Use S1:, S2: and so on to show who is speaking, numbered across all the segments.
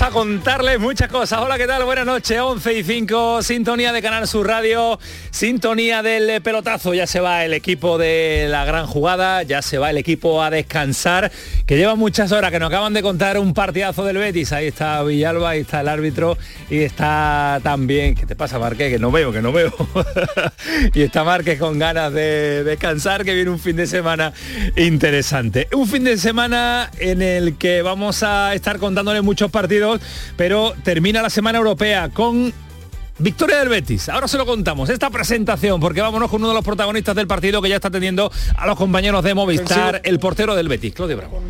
S1: A contarles muchas cosas. Hola, ¿qué tal? Buenas noches, 11 y 5, sintonía de Canal Sur Radio, sintonía del pelotazo. Ya se va el equipo de la gran jugada, ya se va el equipo a descansar, que lleva muchas horas, que nos acaban de contar un partidazo del Betis. Ahí está Villalba, ahí está el árbitro y está también, ¿qué te pasa, Marqués? Que no veo, que no veo. y está Marqués con ganas de descansar, que viene un fin de semana interesante. Un fin de semana en el que vamos a estar contándole muchos partidos, pero termina la semana europea con Victoria del Betis. Ahora se lo contamos, esta presentación, porque vámonos con uno de los protagonistas del partido que ya está teniendo a los compañeros de Movistar, el portero del Betis, Claudio Bravo.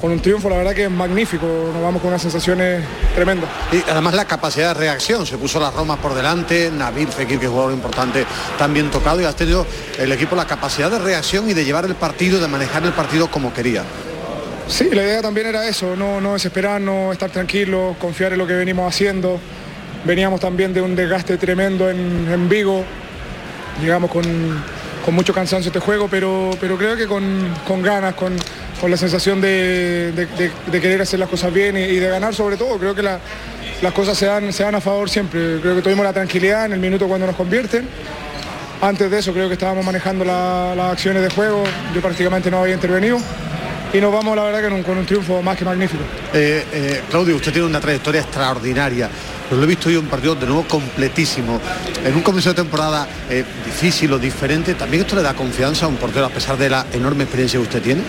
S2: Con un triunfo, la verdad que es magnífico, nos vamos con unas sensaciones tremendas.
S3: Y además la capacidad de reacción, se puso las Romas por delante, Nabil Fekir, que es jugador importante, también tocado y has tenido el equipo la capacidad de reacción y de llevar el partido, de manejar el partido como quería.
S2: Sí, la idea también era eso, no, no desesperarnos, estar tranquilos, confiar en lo que venimos haciendo. Veníamos también de un desgaste tremendo en, Vigo, llegamos con, mucho cansancio este juego, pero, pero creo que con, ganas, con, la sensación de, querer hacer las cosas bien y, de ganar sobre todo. Creo que las cosas se dan, se dan a favor siempre. Creo que tuvimos la tranquilidad en el minuto cuando nos convierten. Antes de eso creo que estábamos manejando las acciones de juego, yo prácticamente no había intervenido y nos vamos la verdad que con un triunfo más que magnífico.
S3: Eh, eh, Claudio, usted tiene una trayectoria extraordinaria. Pero lo he visto hoy un partido de nuevo completísimo. En un comienzo de temporada eh, difícil o diferente, ¿también esto le da confianza a un portero a pesar de la enorme experiencia que usted tiene?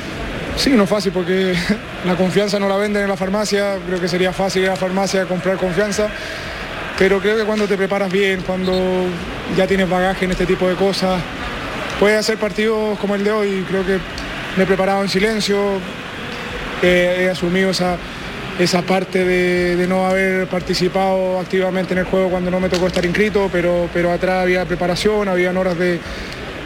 S2: Sí, no es fácil porque la confianza no la venden en la farmacia. Creo que sería fácil ir a la farmacia comprar confianza. Pero creo que cuando te preparas bien, cuando ya tienes bagaje en este tipo de cosas, puedes hacer partidos como el de hoy. Creo que me he preparado en silencio, he asumido esa, esa parte de, no haber participado activamente en el juego cuando no me tocó estar inscrito, pero, pero atrás había preparación, había horas de,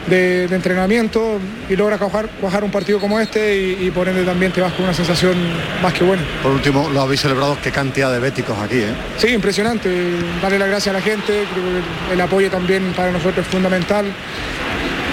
S2: entrenamiento y logras cuajar, un partido como este y, por ende también te vas con una sensación más que buena.
S3: Por último, lo habéis celebrado, qué cantidad de béticos aquí, ¿eh?
S2: Sí, impresionante. Darle las gracias a la gente, creo que el apoyo también para nosotros es fundamental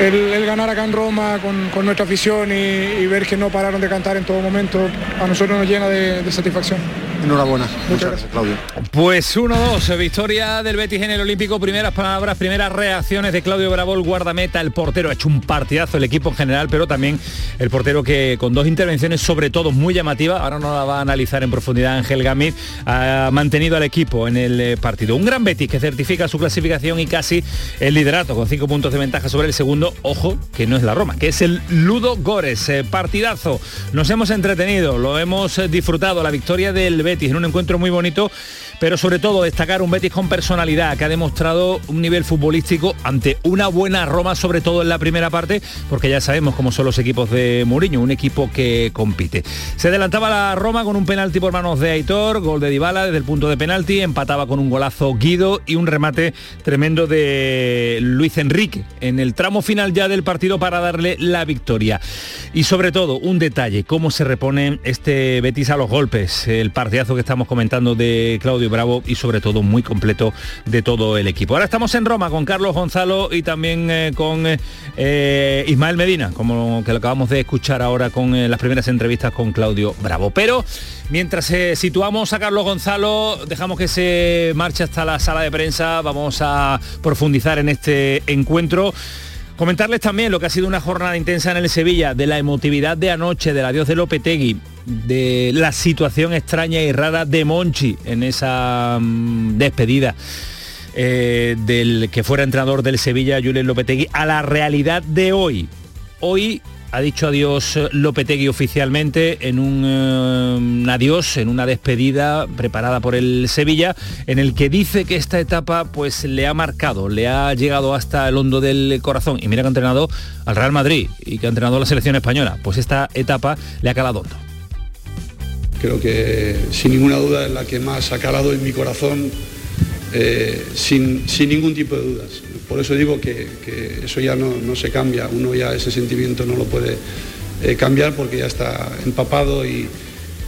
S2: el, ganar acá en Roma con, nuestra afición y, ver que no pararon de cantar en todo momento, a nosotros nos llena de satisfacción.
S3: Enhorabuena. Muchas, gracias, Claudio.
S1: Pues 1-2, victoria del Betis en el Olímpico. Primeras palabras, primeras reacciones de Claudio Bravo, el guardameta, el portero. Ha hecho un partidazo el equipo en general, pero también el portero que con dos intervenciones, sobre todo muy llamativas, ahora no la va a analizar en profundidad Ángel Gamit, ha mantenido al equipo en el eh, partido. Un gran Betis que certifica su clasificación y casi el liderato, con cinco puntos de ventaja sobre el segundo. Ojo, que no es la Roma, que es el Ludo Gores. Eh, partidazo. Nos hemos entretenido, lo hemos eh, disfrutado. La victoria del Betis en un encuentro muy bonito pero sobre todo destacar un Betis con personalidad que ha demostrado un nivel futbolístico ante una buena Roma, sobre todo en la primera parte, porque ya sabemos cómo son los equipos de Mourinho, un equipo que compite. Se adelantaba la Roma con un penalti por manos de Aitor, gol de Dybala desde el punto de penalti, empataba con un golazo Guido y un remate tremendo de Luis Enrique en el tramo final ya del partido para darle la victoria. Y sobre todo, un detalle, cómo se repone este Betis a los golpes, el partidazo que estamos comentando de Claudio Bravo y sobre todo muy completo de todo el equipo. Ahora estamos en Roma con Carlos Gonzalo y también eh, con eh, Ismael Medina, como que lo acabamos de escuchar ahora con eh, las primeras entrevistas con Claudio Bravo. Pero mientras situamos a Carlos Gonzalo, dejamos que se marche hasta la sala de prensa, vamos a profundizar en este encuentro. Comentarles también lo que ha sido una jornada intensa en el Sevilla, de la emotividad de anoche, del adiós de Lopetegui, de la situación extraña y rara de Monchi en esa mm, despedida. Eh, del que fuera entrenador del Sevilla, Julen Lopetegui, a la realidad de hoy. Hoy ha dicho adiós Lopetegui oficialmente en un, eh, adiós, en una despedida preparada por el Sevilla, en el que dice que esta etapa pues le ha marcado, le ha llegado hasta el hondo del corazón. Y mira que ha entrenado al Real Madrid y que ha entrenado la selección española. Pues esta etapa le ha calado hondo
S4: Creo que sin ninguna duda es la que más ha calado en mi corazón, eh, sin, ningún tipo de dudas. Por eso digo que, eso ya no, se cambia, uno ya ese sentimiento no lo puede eh, cambiar porque ya está empapado y,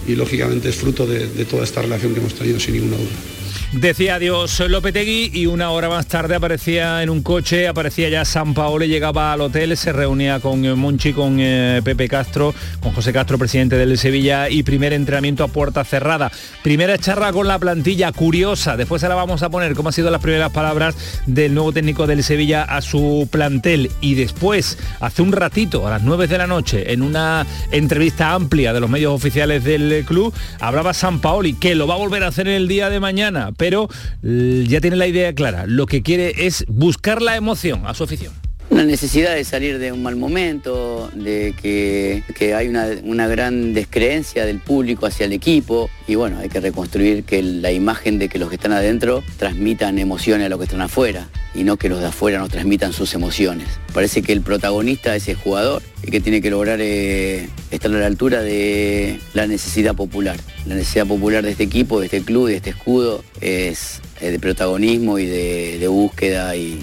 S4: lógicamente es fruto de toda esta relación que hemos tenido sin ninguna duda.
S1: Decía adiós Lopetegui y una hora más tarde aparecía en un coche, aparecía ya San Paolo, llegaba al hotel, se reunía con eh, Monchi, con eh, Pepe Castro, con José Castro, presidente del Sevilla, y primer entrenamiento a puerta cerrada. Primera charla con la plantilla, curiosa, después se la vamos a poner cómo han sido las primeras palabras del nuevo técnico del Sevilla a su plantel. Y después, hace un ratito, a las 9 de la noche, en una entrevista amplia de los medios oficiales del club, hablaba San Paoli, que lo va a volver a hacer el día de mañana pero ya tiene la idea clara. Lo que quiere es buscar la emoción a su afición.
S5: Una necesidad de salir de un mal momento, de que, hay una, gran descreencia del público hacia el equipo y bueno, hay que reconstruir que la imagen de que los que están adentro transmitan emociones a los que están afuera y no que los de afuera nos transmitan sus emociones. Parece que el protagonista es el jugador y que tiene que lograr eh, estar a la altura de la necesidad popular. La necesidad popular de este equipo, de este club, de este escudo es eh, de protagonismo y de búsqueda y,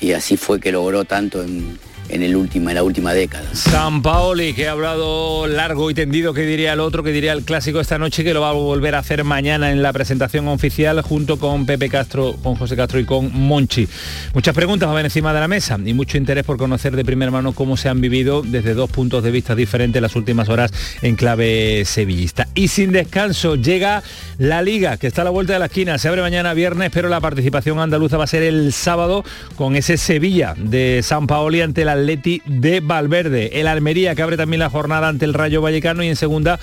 S5: y así fue que logró tanto en, en, el último, en la última década.
S1: San Paoli, que ha hablado largo y tendido, que diría el otro, que diría el clásico esta noche, que lo va a volver a hacer mañana en la presentación oficial junto con Pepe Castro, con José Castro y con Monchi. Muchas preguntas van encima de la mesa y mucho interés por conocer de primera mano cómo se han vivido desde dos puntos de vista diferentes las últimas horas en clave sevillista. Y sin descanso llega la liga, que está a la vuelta de la esquina. Se abre mañana viernes, pero la participación andaluza va a ser el sábado con ese Sevilla de San Paoli ante la Atleti de Valverde. El Almería que abre también la jornada ante el Rayo Vallecano y en segunda,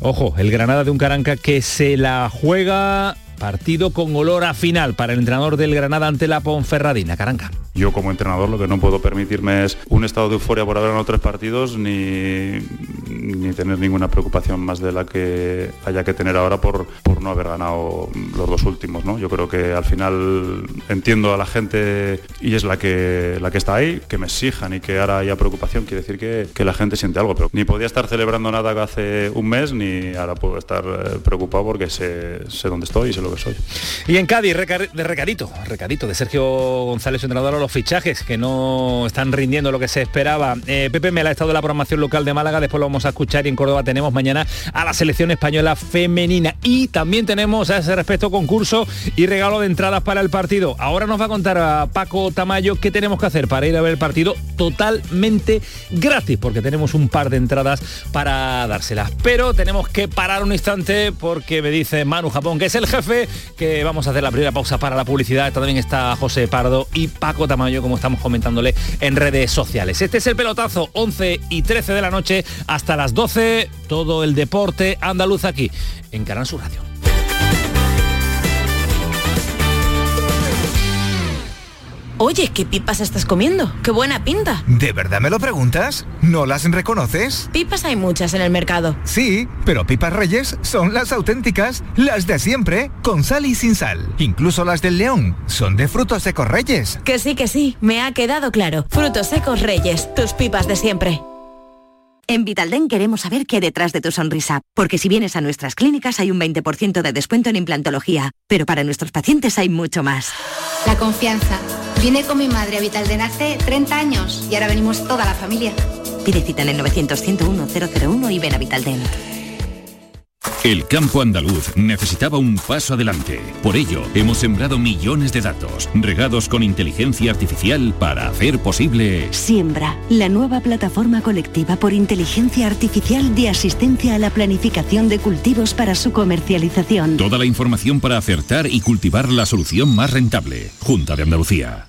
S1: ojo, el Granada de un Caranca que se la juega partido con olor a final para el entrenador del Granada ante la Ponferradina. Caranca.
S6: Yo como entrenador lo que no puedo permitirme es un estado de euforia por haber ganado tres partidos ni, ni tener ninguna preocupación más de la que haya que tener ahora por, por no haber ganado los dos últimos. ¿no? Yo creo que al final entiendo a la gente y es la que, la que está ahí, que me exijan y que ahora haya preocupación, quiere decir que, que la gente siente algo. Pero ni podía estar celebrando nada hace un mes ni ahora puedo estar eh, preocupado porque sé, sé dónde estoy y sé lo que soy.
S1: Y en Cádiz, de recadito, recadito de Sergio González, entrenador a los fichajes que no están rindiendo lo que se esperaba. Eh, Pepe ha estado de la programación local de Málaga, después lo vamos a escuchar y en Córdoba tenemos mañana a la selección española femenina. Y también tenemos a ese respecto concurso y regalo de entradas para el partido. Ahora nos va a contar a Paco Tamayo qué tenemos que hacer para ir a ver el partido totalmente gratis, porque tenemos un par de entradas para dárselas. Pero tenemos que parar un instante porque me dice Manu Japón, que es el jefe, que vamos a hacer la primera pausa para la publicidad. También está José Pardo y Paco Tamayo, como estamos comentándole en redes sociales. Este es el pelotazo, 11 y 13 de la noche hasta las 12, todo el deporte andaluz aquí en Canal Sur Radio.
S7: Oye, ¿qué pipas estás comiendo? ¡Qué buena pinta!
S8: ¿De verdad me lo preguntas? ¿No las reconoces?
S7: Pipas hay muchas en el mercado.
S8: Sí, pero pipas reyes son las auténticas, las de siempre, con sal y sin sal. Incluso las del león son de frutos secos reyes.
S7: Que sí, que sí, me ha quedado claro. Frutos secos reyes, tus pipas de siempre.
S9: En Vitalden queremos saber qué hay detrás de tu sonrisa, porque si vienes a nuestras clínicas hay un 20% de descuento en implantología, pero para nuestros pacientes hay mucho más.
S10: La confianza. Vine con mi madre a Vitalden hace 30 años y ahora venimos toda la familia.
S9: Pide cita en el 900 101 001 y ven a Vitalden.
S11: El campo andaluz necesitaba un paso adelante. Por ello, hemos sembrado millones de datos, regados con inteligencia artificial para hacer posible...
S9: Siembra, la nueva plataforma colectiva por inteligencia artificial de asistencia a la planificación de cultivos para su comercialización.
S11: Toda la información para acertar y cultivar la solución más rentable. Junta de Andalucía.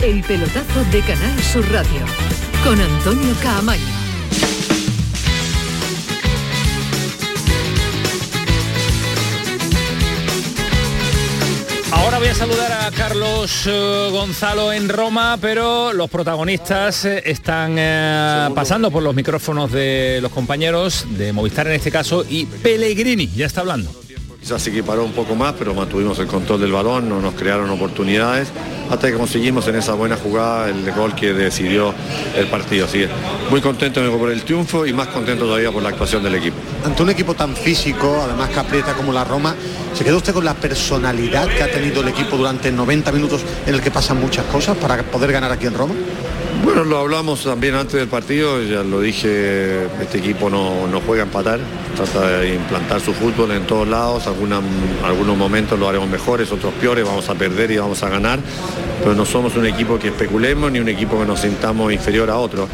S12: El pelotazo de Canal Sur Radio con Antonio Caamaño.
S1: Ahora voy a saludar a Carlos eh, Gonzalo en Roma, pero los protagonistas eh, están eh, pasando por los micrófonos de los compañeros de Movistar en este caso y Pellegrini ya está hablando.
S13: Se equiparó un poco más, pero mantuvimos el control del balón, no nos crearon oportunidades, hasta que conseguimos en esa buena jugada el gol que decidió el partido. Así que muy contento por el triunfo y más contento todavía por la actuación del equipo.
S3: Ante un equipo tan físico, además que como la Roma, ¿se quedó usted con la personalidad que ha tenido el equipo durante 90 minutos en el que pasan muchas cosas para poder ganar aquí en Roma?
S13: Bueno, lo hablamos también antes del partido, ya lo dije, este equipo no, no juega a empatar, trata de implantar su fútbol en todos lados, alguna- algunos momentos lo haremos mejores, otros peores, vamos a perder y vamos a ganar, pero no somos un equipo que especulemos ni un equipo que nos sintamos inferior a otro.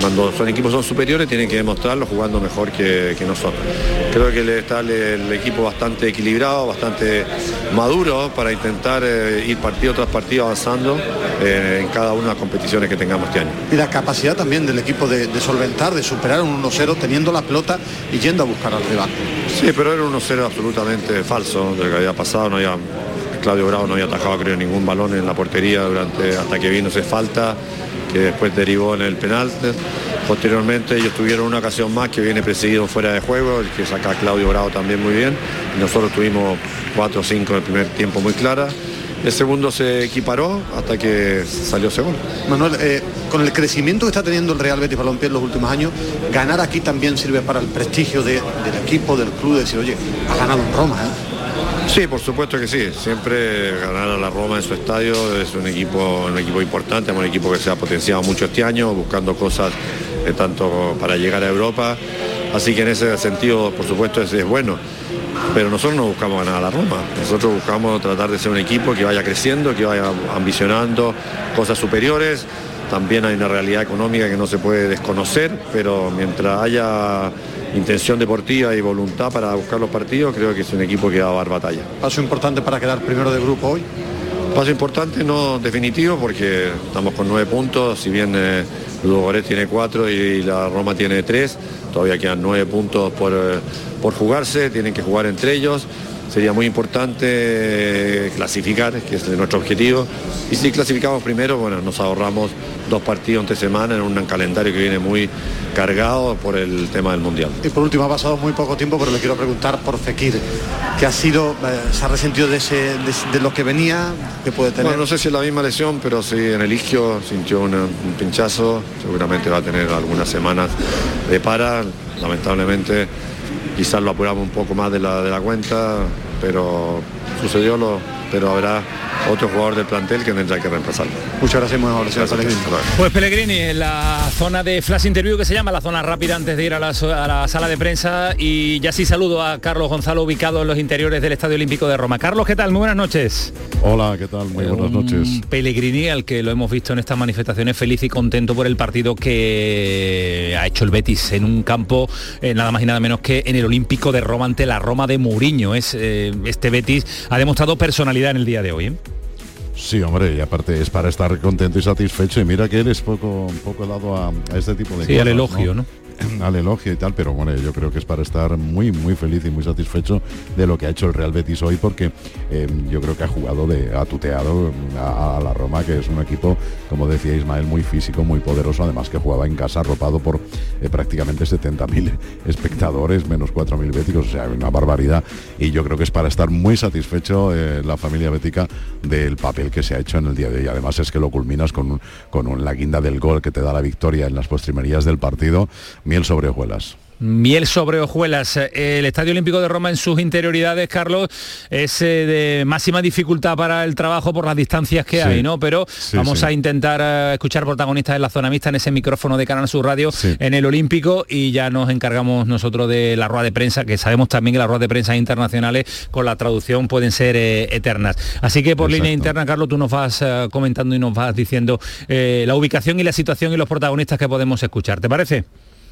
S13: Cuando son equipos son superiores tienen que demostrarlo jugando mejor que, que nosotros. Creo que le está el, el equipo bastante equilibrado, bastante maduro para intentar eh, ir partido tras partido avanzando eh, en cada una de las competiciones que tengamos este año.
S3: Y la capacidad también del equipo de, de solventar, de superar un 1-0 teniendo la pelota y yendo a buscar al rival.
S13: Sí, pero era un 1-0 absolutamente falso de lo que había pasado. No había, Claudio Bravo no había atajado creo ningún balón en la portería durante hasta que vino ese falta, que después derivó en el penal. Posteriormente ellos tuvieron una ocasión más que viene precedido fuera de juego, el que saca Claudio Bravo también muy bien. Nosotros tuvimos 4 o 5 en el primer tiempo muy clara. El segundo se equiparó hasta que salió gol.
S3: Manuel, eh, con el crecimiento que está teniendo el Real Betis Balompié en los últimos años, ganar aquí también sirve para el prestigio de- del equipo, del club, de decir, oye, ha ganado en Roma, ¿eh?
S13: Sí, por supuesto que sí. Siempre ganar a la Roma en su estadio es un equipo, un equipo importante, es un equipo que se ha potenciado mucho este año, buscando cosas eh, tanto para llegar a Europa. Así que en ese sentido, por supuesto, es, es bueno. Pero nosotros no buscamos ganar a la Roma. Nosotros buscamos tratar de ser un equipo que vaya creciendo, que vaya ambicionando cosas superiores. También hay una realidad económica que no se puede desconocer, pero mientras haya intención deportiva y voluntad para buscar los partidos, creo que es un equipo que va a dar batalla.
S3: Paso importante para quedar primero de grupo hoy.
S13: Paso importante, no definitivo, porque estamos con nueve puntos, si bien eh, tiene cuatro y la Roma tiene tres, todavía quedan nueve puntos por, eh, por jugarse, tienen que jugar entre ellos. Sería muy importante eh, clasificar, que es nuestro objetivo. Y si clasificamos primero, bueno, nos ahorramos dos partidos entre semana en un calendario que viene muy cargado por el tema del Mundial.
S3: Y por último, ha pasado muy poco tiempo, pero le quiero preguntar por Fekir, que ha sido, eh, se ha resentido de, ese, de, de lo que venía, que puede tener.
S13: Bueno, no sé si es la misma lesión, pero sí en el isquio sintió una- un pinchazo, seguramente va a tener algunas semanas de para, lamentablemente quizás lo apuramos un poco más de la, de la cuenta, pero sucedió lo, pero habrá otro jugador del plantel que tendrá que reemplazarlo.
S3: Muchas gracias, muy amable, señor Pellegrini.
S1: Pues Pellegrini, en la zona de flash interview que se llama la zona rápida antes de ir a la, so- a la sala de prensa y ya sí saludo a Carlos Gonzalo ubicado en los interiores del Estadio Olímpico de Roma. Carlos, ¿qué tal? Muy buenas noches.
S14: Hola, ¿qué tal? Muy buenas noches.
S1: Pellegrini, al que lo hemos visto en estas manifestaciones, feliz y contento por el partido que ha hecho el Betis en un campo eh, nada más y nada menos que en el Olímpico de Roma ante la Roma de Mourinho. Es, eh, este Betis ha demostrado personalidad en el día de hoy. ¿eh?
S14: Sí, hombre, y aparte es para estar contento y satisfecho. Y mira que él es poco, poco dado a, a este tipo de
S1: Sí,
S14: cosas.
S1: al elogio, ¿no?
S14: Al elogio y tal, pero bueno, yo creo que es para estar muy, muy feliz y muy satisfecho de lo que ha hecho el Real Betis hoy, porque eh, yo creo que ha jugado de, ha tuteado a, a la Roma, que es un equipo, como decía Ismael, muy físico, muy poderoso, además que jugaba en casa arropado por eh, prácticamente 70.000 espectadores, menos 4.000 béticos, o sea, una barbaridad. Y yo creo que es para estar muy satisfecho eh, la familia bética del papel que se ha hecho en el día de hoy. Además es que lo culminas con, con la guinda del gol que te da la victoria en las postrimerías del partido, miel sobre hojuelas.
S1: Miel sobre hojuelas. El Estadio Olímpico de Roma en sus interioridades, Carlos, es eh, de máxima dificultad para el trabajo por las distancias que
S14: Sí.
S1: hay, ¿no? Pero
S14: Sí,
S1: vamos
S14: sí.
S1: a intentar eh, escuchar protagonistas en la zona mixta, en ese micrófono de Canal Sur Radio, en el Olímpico, y ya nos encargamos nosotros de la rueda de prensa, que sabemos también que las ruedas de prensa internacionales con la traducción pueden ser eh, eternas. Así que por línea interna, Carlos, tú nos vas comentando y nos vas diciendo eh, la ubicación y la situación y los protagonistas que podemos escuchar. ¿Te parece?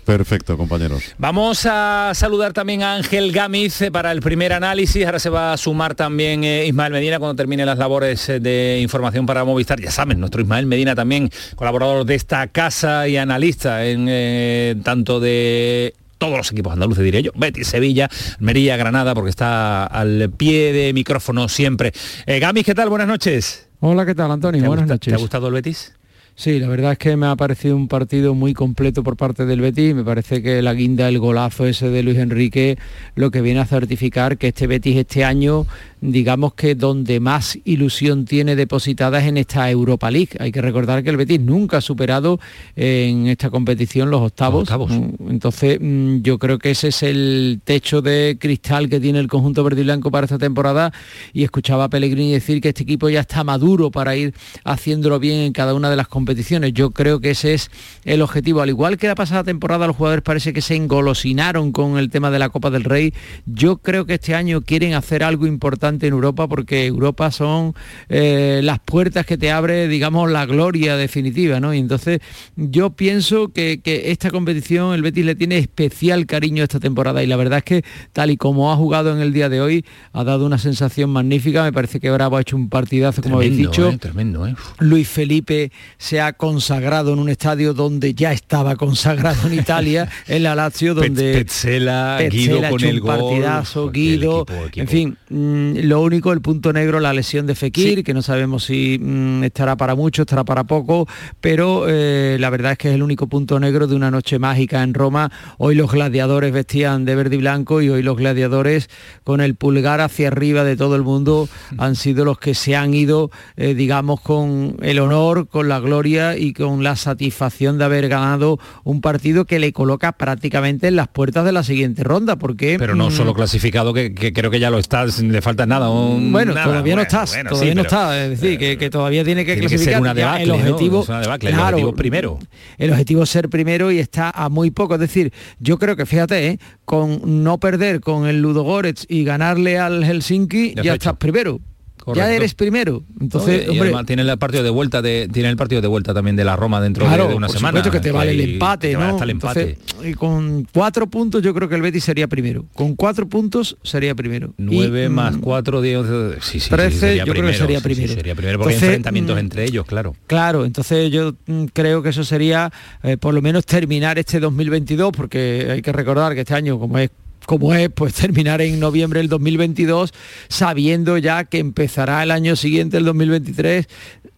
S14: Perfecto, compañeros.
S1: Vamos a saludar también a Ángel Gámiz eh, para el primer análisis. Ahora se va a sumar también eh, Ismael Medina cuando termine las labores eh, de información para Movistar. Ya saben, nuestro Ismael Medina también, colaborador de esta casa y analista en eh, tanto de todos los equipos andaluces, diré yo, Betis, Sevilla, Almería, Granada, porque está al pie de micrófono siempre. Eh, Gámiz, ¿qué tal? Buenas noches.
S15: Hola, ¿qué tal, Antonio?
S1: ¿Te ha
S15: Buenas
S1: gusta-
S15: noches.
S1: ¿Te ha gustado el Betis?
S15: Sí, la verdad es que me ha parecido un partido muy completo por parte del Betis. Me parece que la guinda, el golazo ese de Luis Enrique, lo que viene a certificar que este Betis este año, digamos que donde más ilusión tiene depositada es en esta Europa League. Hay que recordar que el Betis nunca ha superado en esta competición los octavos. Mm, Entonces, mm, yo creo que ese es el techo de cristal que tiene el conjunto verde y blanco para esta temporada. Y escuchaba a Pellegrini decir que este equipo ya está maduro para ir haciéndolo bien en cada una de las competiciones. Yo creo que ese es el objetivo. Al igual que la pasada temporada, los jugadores parece que se engolosinaron con el tema de la Copa del Rey. Yo creo que este año quieren hacer algo importante en Europa porque Europa son eh, las puertas que te abre, digamos, la gloria definitiva, ¿no? Y entonces yo pienso que, que esta competición el Betis le tiene especial cariño esta temporada y la verdad es que tal y como ha jugado en el día de hoy ha dado una sensación magnífica. Me parece que Bravo ha hecho un partidazo, como habéis dicho.
S1: eh, tremendo, ¿eh?
S15: Luis Felipe se ha consagrado en un estadio donde ya estaba consagrado en Italia, en la Lazio, donde
S1: Petzela, Guido
S15: ha
S1: con el gol.
S15: partidazo, Guido, en fin, mm, lo único, el punto negro, la lesión de Fekir, que no sabemos si mm, estará para mucho, estará para poco, pero eh, la verdad es que es el único punto negro de una noche mágica en Roma. Hoy los gladiadores vestían de verde y blanco y hoy los gladiadores con el pulgar hacia arriba de todo el mundo han sido los que se han ido, eh, digamos, con el honor, con la gloria y con la satisfacción de haber ganado un partido que le coloca prácticamente en las puertas de la siguiente ronda, porque...
S1: Pero no
S15: mm,
S1: solo clasificado, que, que creo que ya lo estás, le falta nada. un-
S15: bueno,
S1: nada,
S15: todavía no
S1: bueno,
S15: estás,
S1: bueno,
S15: todavía
S1: sí,
S15: no
S1: pero-
S15: está, es decir, que, que todavía tiene que
S1: Tiene que ser
S15: clasificar.
S1: una debacle,
S15: el
S1: ¿no?
S15: objetivo,
S1: Es una debacle, el
S15: claro,
S1: objetivo es primero.
S15: El objetivo es ser primero y está a muy poco. Es decir, yo creo que fíjate, ¿eh? con no perder con el Ludogorets y ganarle al Helsinki,
S1: Ya
S15: ya,
S1: está
S15: estás primero.
S1: Correcto.
S15: Ya eres primero. Entonces,
S1: y
S15: hombre,
S1: además tiene el partido de vuelta de, tiene el partido de vuelta también de la Roma dentro de-
S15: Claro,
S1: de, una
S15: por
S1: semana.
S15: que te vale el empate,
S1: vale
S15: ¿no?
S1: hasta el empate.
S15: Entonces, y con cuatro puntos yo creo que el Betis sería primero. Con cuatro puntos sería primero. Y,
S1: 9 más
S15: mm,
S1: 4, 10, sí, sí, sí,
S15: 13,
S1: sería
S15: yo creo que sería
S1: sí, sí,
S15: primero.
S1: sería primero porque hay
S15: Entonces,
S1: enfrentamientos
S15: mm,
S1: entre ellos, claro.
S15: Claro, entonces yo mm, creo que eso sería eh, por lo menos terminar este 2022, porque hay que recordar que este año, como es como es, pues terminar en noviembre del 2022, sabiendo ya que empezará el año siguiente, el 2023,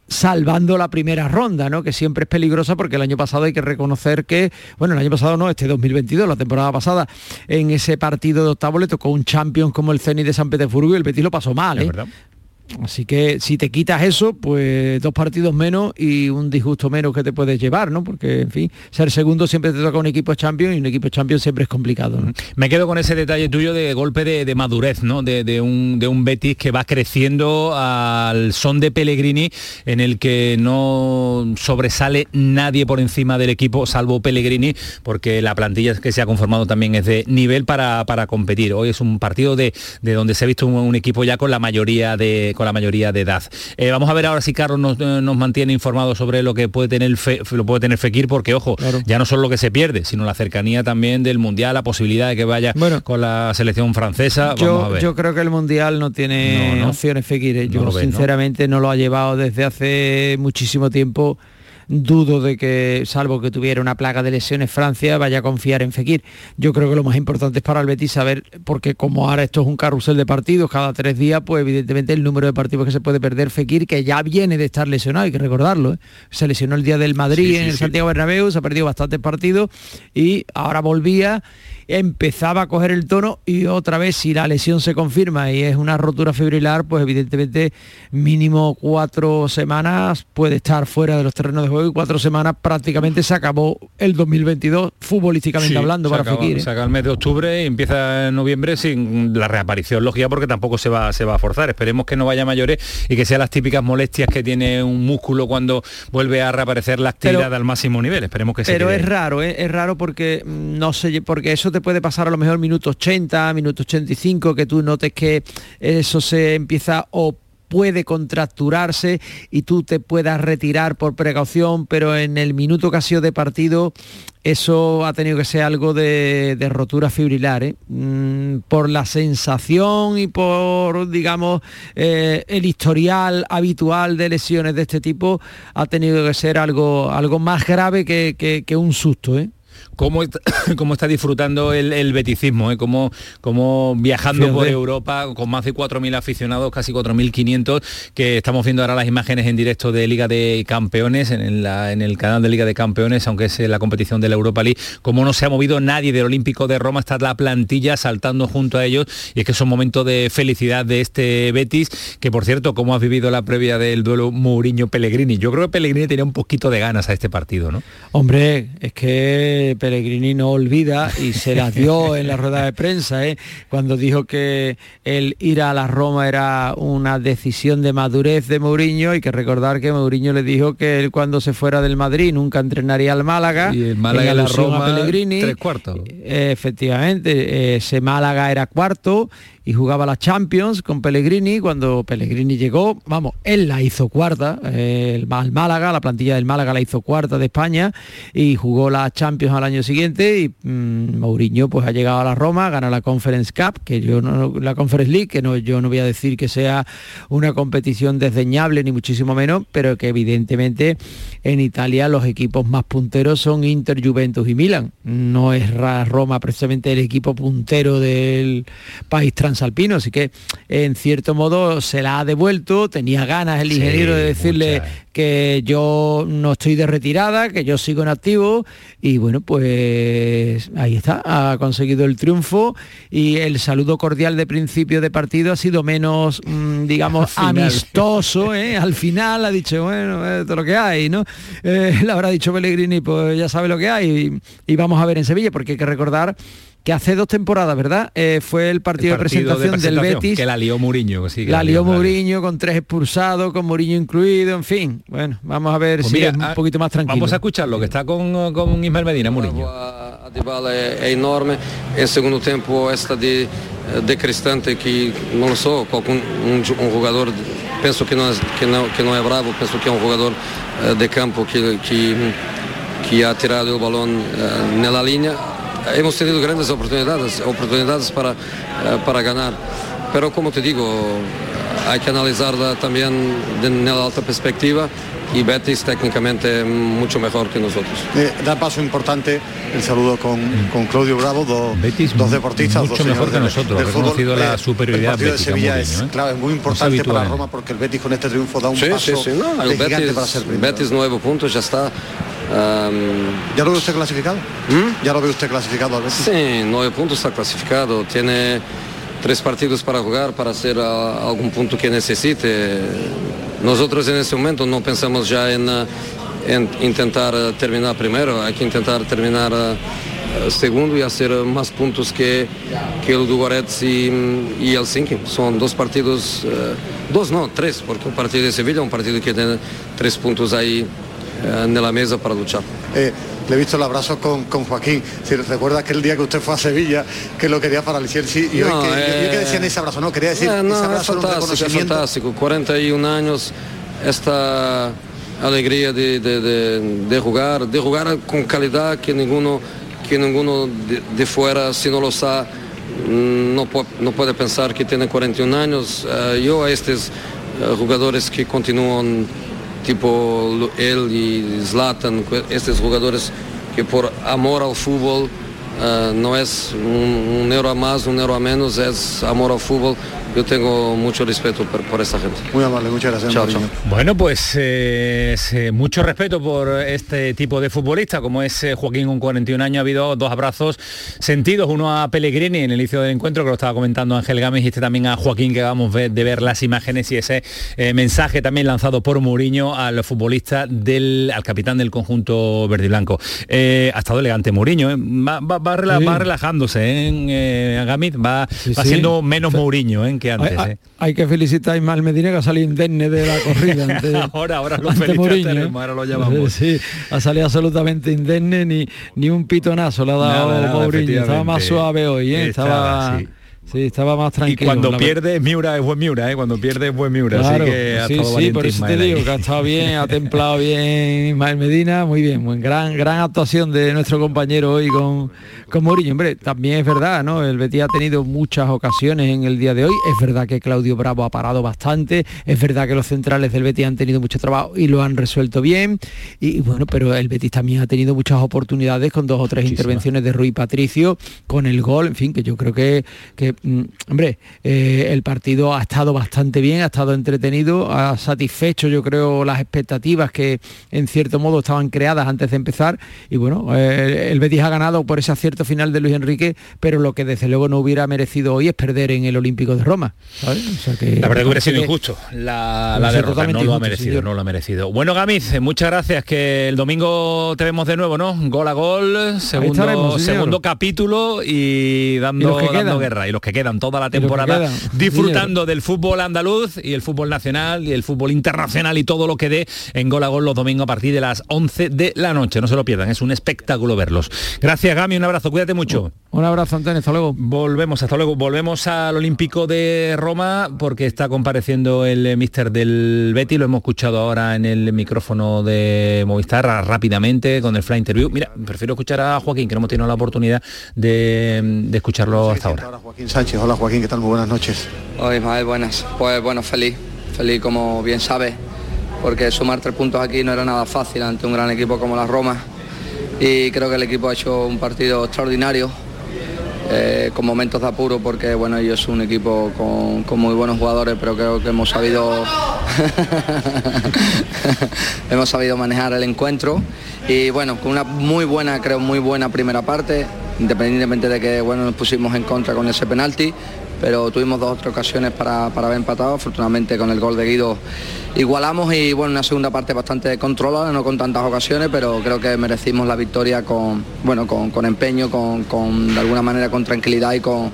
S15: salvando la primera ronda, ¿no? Que siempre es peligrosa porque el año pasado hay que reconocer que, bueno, el año pasado no, este 2022, la temporada pasada, en ese partido de octavo le tocó un Champions como el Zenit de San Petersburgo y el Betis lo pasó mal, ¿eh? Así que si te quitas eso, pues dos partidos menos y un disgusto menos que te puedes llevar, ¿no? Porque, en fin, ser segundo siempre te toca un equipo champion y un equipo champion siempre es complicado, ¿no?
S1: Me quedo con ese detalle tuyo de golpe de, madurez, ¿no? De, un, de un Betis que va creciendo al son de Pellegrini, en el que no sobresale nadie por encima del equipo, salvo Pellegrini, porque la plantilla que se ha conformado también es de nivel para, para competir. Hoy es un partido de, de donde se ha visto un equipo ya con la mayoría de, con la mayoría de edad. Eh, vamos a ver ahora si Carlos nos, eh, nos mantiene informados sobre lo que puede tener Fe- lo puede tener Fekir, porque ojo, ya no solo lo que se pierde, sino la cercanía también del mundial, la posibilidad de que vaya con la selección francesa. Vamos a
S15: Yo,
S1: ver.
S15: yo creo que el Mundial no tiene
S1: No, no.
S15: opciones Fekir. ¿eh? Yo sinceramente ¿no? lo ha llevado desde hace muchísimo tiempo. Dudo de que, salvo que tuviera una plaga de lesiones, Francia vaya a confiar en Fekir. Yo creo que lo más importante es para el Betis saber, porque como ahora esto es un carrusel de partidos cada tres días, pues evidentemente el número de partidos que se puede perder Fekir, que ya viene de estar lesionado, hay que recordarlo. ¿eh? Se lesionó el día del Madrid
S1: Sí, sí,
S15: en el
S1: sí.
S15: Santiago Bernabéu, se ha perdido bastantes partidos y ahora volvía empezaba a coger el tono y otra vez si la lesión se confirma y es una rotura fibrilar, pues evidentemente mínimo cuatro semanas puede estar fuera de los terrenos de juego y cuatro semanas prácticamente se acabó el 2022 futbolísticamente hablando para Fekir. ¿eh?
S1: Se acaba el mes de octubre y empieza en noviembre sin la reaparición lógica porque tampoco se va, se va a forzar. Esperemos que no vaya a mayores y que sean las típicas molestias que tiene un músculo cuando vuelve a reaparecer la actividad al máximo nivel. Esperemos que
S15: Pero es raro, ¿eh? es raro porque mm, no sé, porque eso te puede pasar a lo mejor minuto 80, minuto 85, que tú notes que eso se empieza o puede contracturarse y tú te puedas retirar por precaución, pero en el minuto que ha sido de partido eso ha tenido que ser algo de, rotura fibrilar, ¿eh? mm, por la sensación y por, digamos, eh, el historial habitual de lesiones de este tipo, ha tenido que ser algo, algo más grave que, que un susto. ¿eh?
S1: cómo, está disfrutando el, beticismo, ¿eh? como, viajando por Europa con más de 4.000 aficionados, casi 4.500, que estamos viendo ahora las imágenes en directo de Liga de Campeones, en, en el canal de Liga de Campeones, aunque es la competición de la Europa League, como no se ha movido nadie del Olímpico de Roma, está la plantilla saltando junto a ellos, y es que es un momento de felicidad de este Betis, que por cierto, ¿cómo has vivido la previa del duelo Mourinho-Pellegrini? Yo creo que Pellegrini tenía un poquito de ganas a este partido, ¿no?
S15: Hombre, es que Pellegrini no olvida y se la dio en la rueda de prensa, ¿eh? cuando dijo que el ir a la Roma era una decisión de madurez de Mourinho. y que recordar que Mourinho le dijo que él cuando se fuera del Madrid nunca entrenaría al Málaga.
S1: Y el Málaga la Roma, Pellegrini. tres cuartos.
S15: Efectivamente, ese Málaga era cuarto y jugaba la Champions con Pellegrini. Cuando Pellegrini llegó, vamos, él la hizo cuarta, el, Málaga, la plantilla del Málaga la hizo cuarta de España y jugó la Champions al año siguiente y mm, Mourinho pues ha llegado a la Roma, gana la Conference Cup, que yo no, la Conference League, que no, yo no voy a decir que sea una competición desdeñable ni muchísimo menos, pero que evidentemente en Italia los equipos más punteros son Inter, Juventus y Milan. No es Roma precisamente el equipo puntero del país trans alpino, así que en cierto modo se la ha devuelto, tenía ganas el ingeniero de decirle que yo no estoy de retirada, que yo sigo en activo y bueno, pues ahí está, ha conseguido el triunfo y el saludo cordial de principio de partido ha sido menos, mm, digamos, amistoso, ¿eh? al final ha dicho, bueno, esto es lo que hay, ¿no? Eh, le habrá dicho Pellegrini, pues ya sabe lo que hay y vamos a ver en Sevilla, porque hay que recordar que hace dos temporadas, ¿verdad? Eh, fue el partido, de, presentación del Betis.
S1: Que la lió Mourinho.
S15: Sí, la, lió Mourinho con tres expulsados, con Mourinho incluido, en fin. Bueno, vamos a ver pues si es un poquito más tranquilo.
S1: Vamos a escuchar lo que está con, con Ismael Medina, Mourinho.
S16: A Dybala é, enorme. En segundo tiempo esta de, de Cristante que no lo so, un, un, un jugador penso que no, es, que, no, que no es bravo, penso que es un jugador eh, de campo que, que, que ha tirado el balón uh, la línea hemos tenido grandes oportunidades, oportunidades para, eh, para ganar. Pero como te digo, hay que analizarla también en la alta perspectiva y Betis técnicamente mucho mejor que nosotros.
S3: Eh, da paso importante el saludo con, con Claudio Bravo, dos,
S1: Betis
S3: dos deportistas.
S1: Mucho mejor que nosotros, ha reconocido la
S3: eh,
S1: superioridad
S3: el de Sevilla es, ¿eh? claro, es muy importante para Roma porque el Betis con este triunfo da un paso sí, sí, no, el Betis, para ser primero.
S16: Betis nueve puntos, ya está.
S3: ¿Ya lo ve usted clasificado? ¿Mm? ¿Ya lo ve usted clasificado al
S16: Sí, nueve puntos está clasificado. Tiene tres partidos para jugar, para hacer algún punto que necesite. Nosotros en este momento no pensamos ya en, en intentar terminar primero, hay que intentar terminar segundo y hacer más puntos que, que el Dugorets y, y Helsinki. Son dos partidos, dos no, tres, porque un partido de Sevilla, un partido que tiene tres puntos ahí en la mesa para luchar.
S3: Eh, le he visto el abrazo con, con Joaquín. Si recuerda aquel día que usted fue a Sevilla, que lo quería para el Chelsea, y hoy, que, eh, que decía en ese abrazo, no, quería decir
S16: eh, no, ese abrazo es fantástico, es fantástico. 41 años, esta alegría de, de, de, jugar, de jugar con calidad que ninguno, que ninguno de, fuera, si no lo sabe, no, no puede pensar que tiene 41 años. Yo a estos jugadores que continúan tipo él y Zlatan, estos jugadores que por amor al fútbol uh, no es un, un, euro a más, un euro a menos, es amor al fútbol.
S3: Yo tengo mucho respeto por, por esta gente.
S17: Muy amable, muchas gracias.
S3: Chao,
S17: Mourinho.
S3: chao.
S1: Bueno, pues eh, se- mucho respeto por este tipo de futbolista, como es eh, Joaquín con 41 años. Ha habido dos abrazos sentidos, uno a Pellegrini en el inicio del encuentro, que lo estaba comentando Ángel Gámez, y este también a Joaquín, que acabamos de, ver las imágenes y ese eh, mensaje también lanzado por Mourinho al futbolista, del, al capitán del conjunto verde y blanco. Eh, ha estado elegante Mourinho, ¿eh? va, va- va rela-
S15: Sí.
S1: va relajándose, ¿eh? En, eh, Gámez, va, va
S15: sí.
S1: siendo menos Mourinho ¿eh? que antes.
S15: hay,
S1: ¿eh?
S15: hay que felicitar a Ismael Medina que ha salido indemne de la corrida. ante-
S1: ahora, ahora lo felicitaremos,
S15: ¿eh?
S1: ahora lo llamamos.
S15: Sí, ha salido absolutamente indemne, ni, ni un pitonazo le ha dado
S1: Nada.
S15: Estaba más suave hoy, ¿eh?
S1: Estaba,
S15: estaba,
S1: sí.
S15: Sí, estaba más
S1: Y
S15: tranquilo.
S1: cuando
S15: la
S1: pierde Miura es buen Miura, ¿eh? cuando pierde es buen Miura.
S15: Claro,
S1: así que ha
S15: sí,
S1: estado
S15: sí, por eso te digo que ha estado bien, ha templado bien Ismael Medina, muy bien, muy gran, gran actuación de nuestro compañero hoy con, con Mourinho. Hombre, también es verdad, ¿no? El Betis ha tenido muchas ocasiones en el día de hoy. Es verdad que Claudio Bravo ha parado bastante, es verdad que los centrales del Betis han tenido mucho trabajo y lo han resuelto bien. Y, y bueno, pero el Betis también ha tenido muchas oportunidades con dos o tres intervenciones de Rui Patricio, con el gol, en fin, que yo creo que, que hombre, eh, el partido ha estado bastante bien, ha estado entretenido, ha satisfecho yo creo las expectativas que en cierto modo estaban creadas antes de empezar y bueno, eh, el Betis ha ganado por ese acierto final de Luis Enrique, pero lo que desde luego no hubiera merecido hoy es perder en el Olímpico de Roma. ¿sabes? O sea que-
S1: La verdad que hubiera sido
S15: que-
S1: injusto la, derrota, no lo ha merecido,
S15: señor.
S1: no lo ha merecido. Bueno, Gamiz, muchas gracias, que el domingo te vemos de nuevo, ¿no? Gol a gol, segundo, capítulo y dando,
S15: Y
S1: guerra. Y los que quedan toda la
S15: que
S1: temporada
S15: sí,
S1: disfrutando del fútbol andaluz y el fútbol nacional y el fútbol internacional y todo lo que dé en Gol a Gol los domingos a partir de las 11 de la noche. No se lo pierdan, es un espectáculo verlos. Gracias, Gami, un abrazo, cuídate mucho.
S15: Un abrazo, Antonio, hasta luego.
S1: Volvemos, hasta luego. Volvemos al Olímpico de Roma porque está compareciendo el mister del Betty. Lo hemos escuchado ahora en el micrófono de Movistar rápidamente con el fly interview. Mira, prefiero escuchar a Joaquín, que no hemos tenido la oportunidad de, de escucharlo hasta ahora.
S17: Joaquín Sánchez, hola Joaquín, ¿qué tal? Muy buenas noches.
S3: Hola Ismael, buenas. Pues bueno, feliz, feliz como bien sabes, porque sumar tres puntos aquí no era nada fácil ante un gran equipo como la Roma. Y creo que el equipo ha hecho un partido extraordinario, eh, con momentos de apuro, porque bueno, ellos son un equipo con, con muy buenos jugadores, pero creo que hemos sabido hemos sabido manejar el encuentro. Y bueno, con una muy buena, creo muy buena primera parte, independientemente de que bueno nos pusimos en contra con ese penalti, pero tuvimos dos o tres ocasiones para, para haber empatado, afortunadamente con el gol de Guido igualamos y bueno, una segunda parte bastante controlada, no con tantas ocasiones, pero creo que merecimos la victoria con, bueno, con, con empeño, con, con, de alguna manera con tranquilidad y con,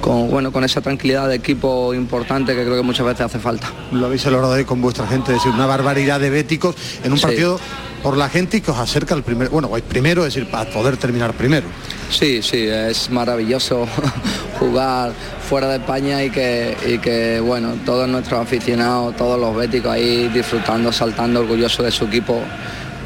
S3: con, bueno, con esa tranquilidad de equipo importante que creo que muchas veces hace falta.
S17: Lo habéis logrado ahí con vuestra gente, es decir, una barbaridad de béticos en un
S3: Sí.
S17: partido por la gente y que os acerca al primer, bueno, vais primero, es decir, para poder terminar primero.
S3: Sí, sí, es maravilloso jugar fuera de España y que, y que, bueno, todos nuestros aficionados, todos los béticos ahí disfrutando, saltando, orgullosos de su equipo.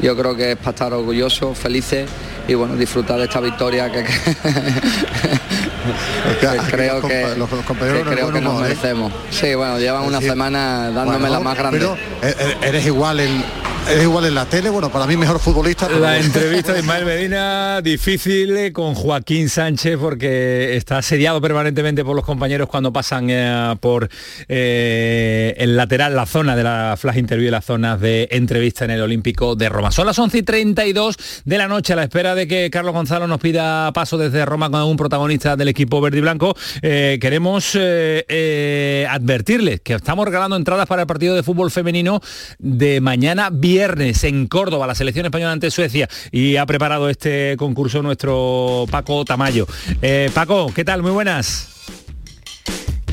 S3: Yo creo que es para estar orgullosos, felices y bueno, disfrutar de esta victoria que, que creo
S17: los
S3: que,
S17: los compañeros
S3: que
S17: el
S3: creo que nos
S17: humor, ¿eh?
S3: merecemos. Sí, bueno, llevan una
S17: Sí.
S3: semana dándome la
S17: Bueno,
S3: más grande.
S17: Pero eh, eh, eres igual en eres igual en la tele, bueno, para mí mejor futbolista. pero-
S1: La entrevista de Ismael Medina difícil eh, con Joaquín Sánchez porque está asediado permanentemente por los compañeros cuando pasan eh, por eh, el lateral, la zona de la flash interview y las zonas de entrevista en el Olímpico de Roma. Son las 11 y 32 de la noche a la espera de que Carlos Gonzalo nos pida paso desde Roma con algún protagonista del equipo verde y blanco. Eh, queremos advertirles que estamos regalando entradas para el partido de fútbol femenino de mañana viernes en Córdoba, la selección española ante Suecia y ha preparado este concurso nuestro Paco Tamayo. Eh, Paco, ¿qué tal? Muy buenas.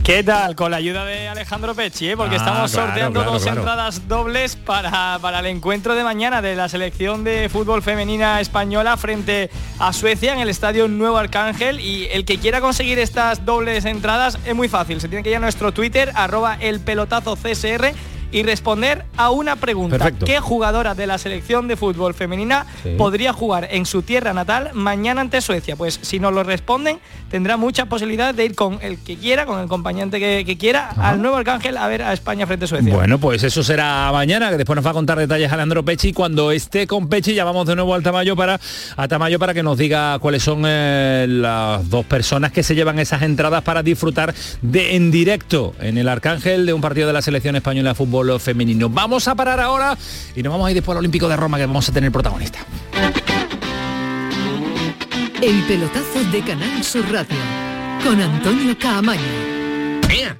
S18: ¿Qué tal? Con la ayuda de Alejandro Pecci, ¿eh? porque
S1: Ah,
S18: estamos
S1: claro,
S18: sorteando
S1: claro,
S18: dos
S1: claro.
S18: entradas dobles para, para el encuentro de mañana de la selección de fútbol femenina española frente a Suecia en el Estadio Nuevo Arcángel. Y el que quiera conseguir estas dobles entradas es muy fácil. Se tiene que ir a nuestro Twitter, arroba el pelotazo CSR y responder a una pregunta.
S1: Perfecto.
S18: ¿Qué jugadora de la selección de fútbol femenina
S1: Sí.
S18: podría jugar en su tierra natal mañana ante Suecia? Pues si nos lo responden, tendrá muchas posibilidades de ir con el que quiera, con el acompañante que, que quiera, al nuevo Arcángel a ver a España frente a Suecia.
S1: Bueno, pues eso será mañana, que después nos va a contar detalles Alejandro Pechi. Cuando esté con Pechi, llamamos de nuevo al Tamayo para, a Tamayo para que nos diga cuáles son eh, las dos personas que se llevan esas entradas para disfrutar de en directo en el Arcángel de un partido de la selección española de fútbol femenino. Vamos a parar ahora y nos vamos a ir después al Olímpico de Roma, que vamos a tener protagonista.
S12: El pelotazo de Canal Sur Radio con Antonio Caamaño.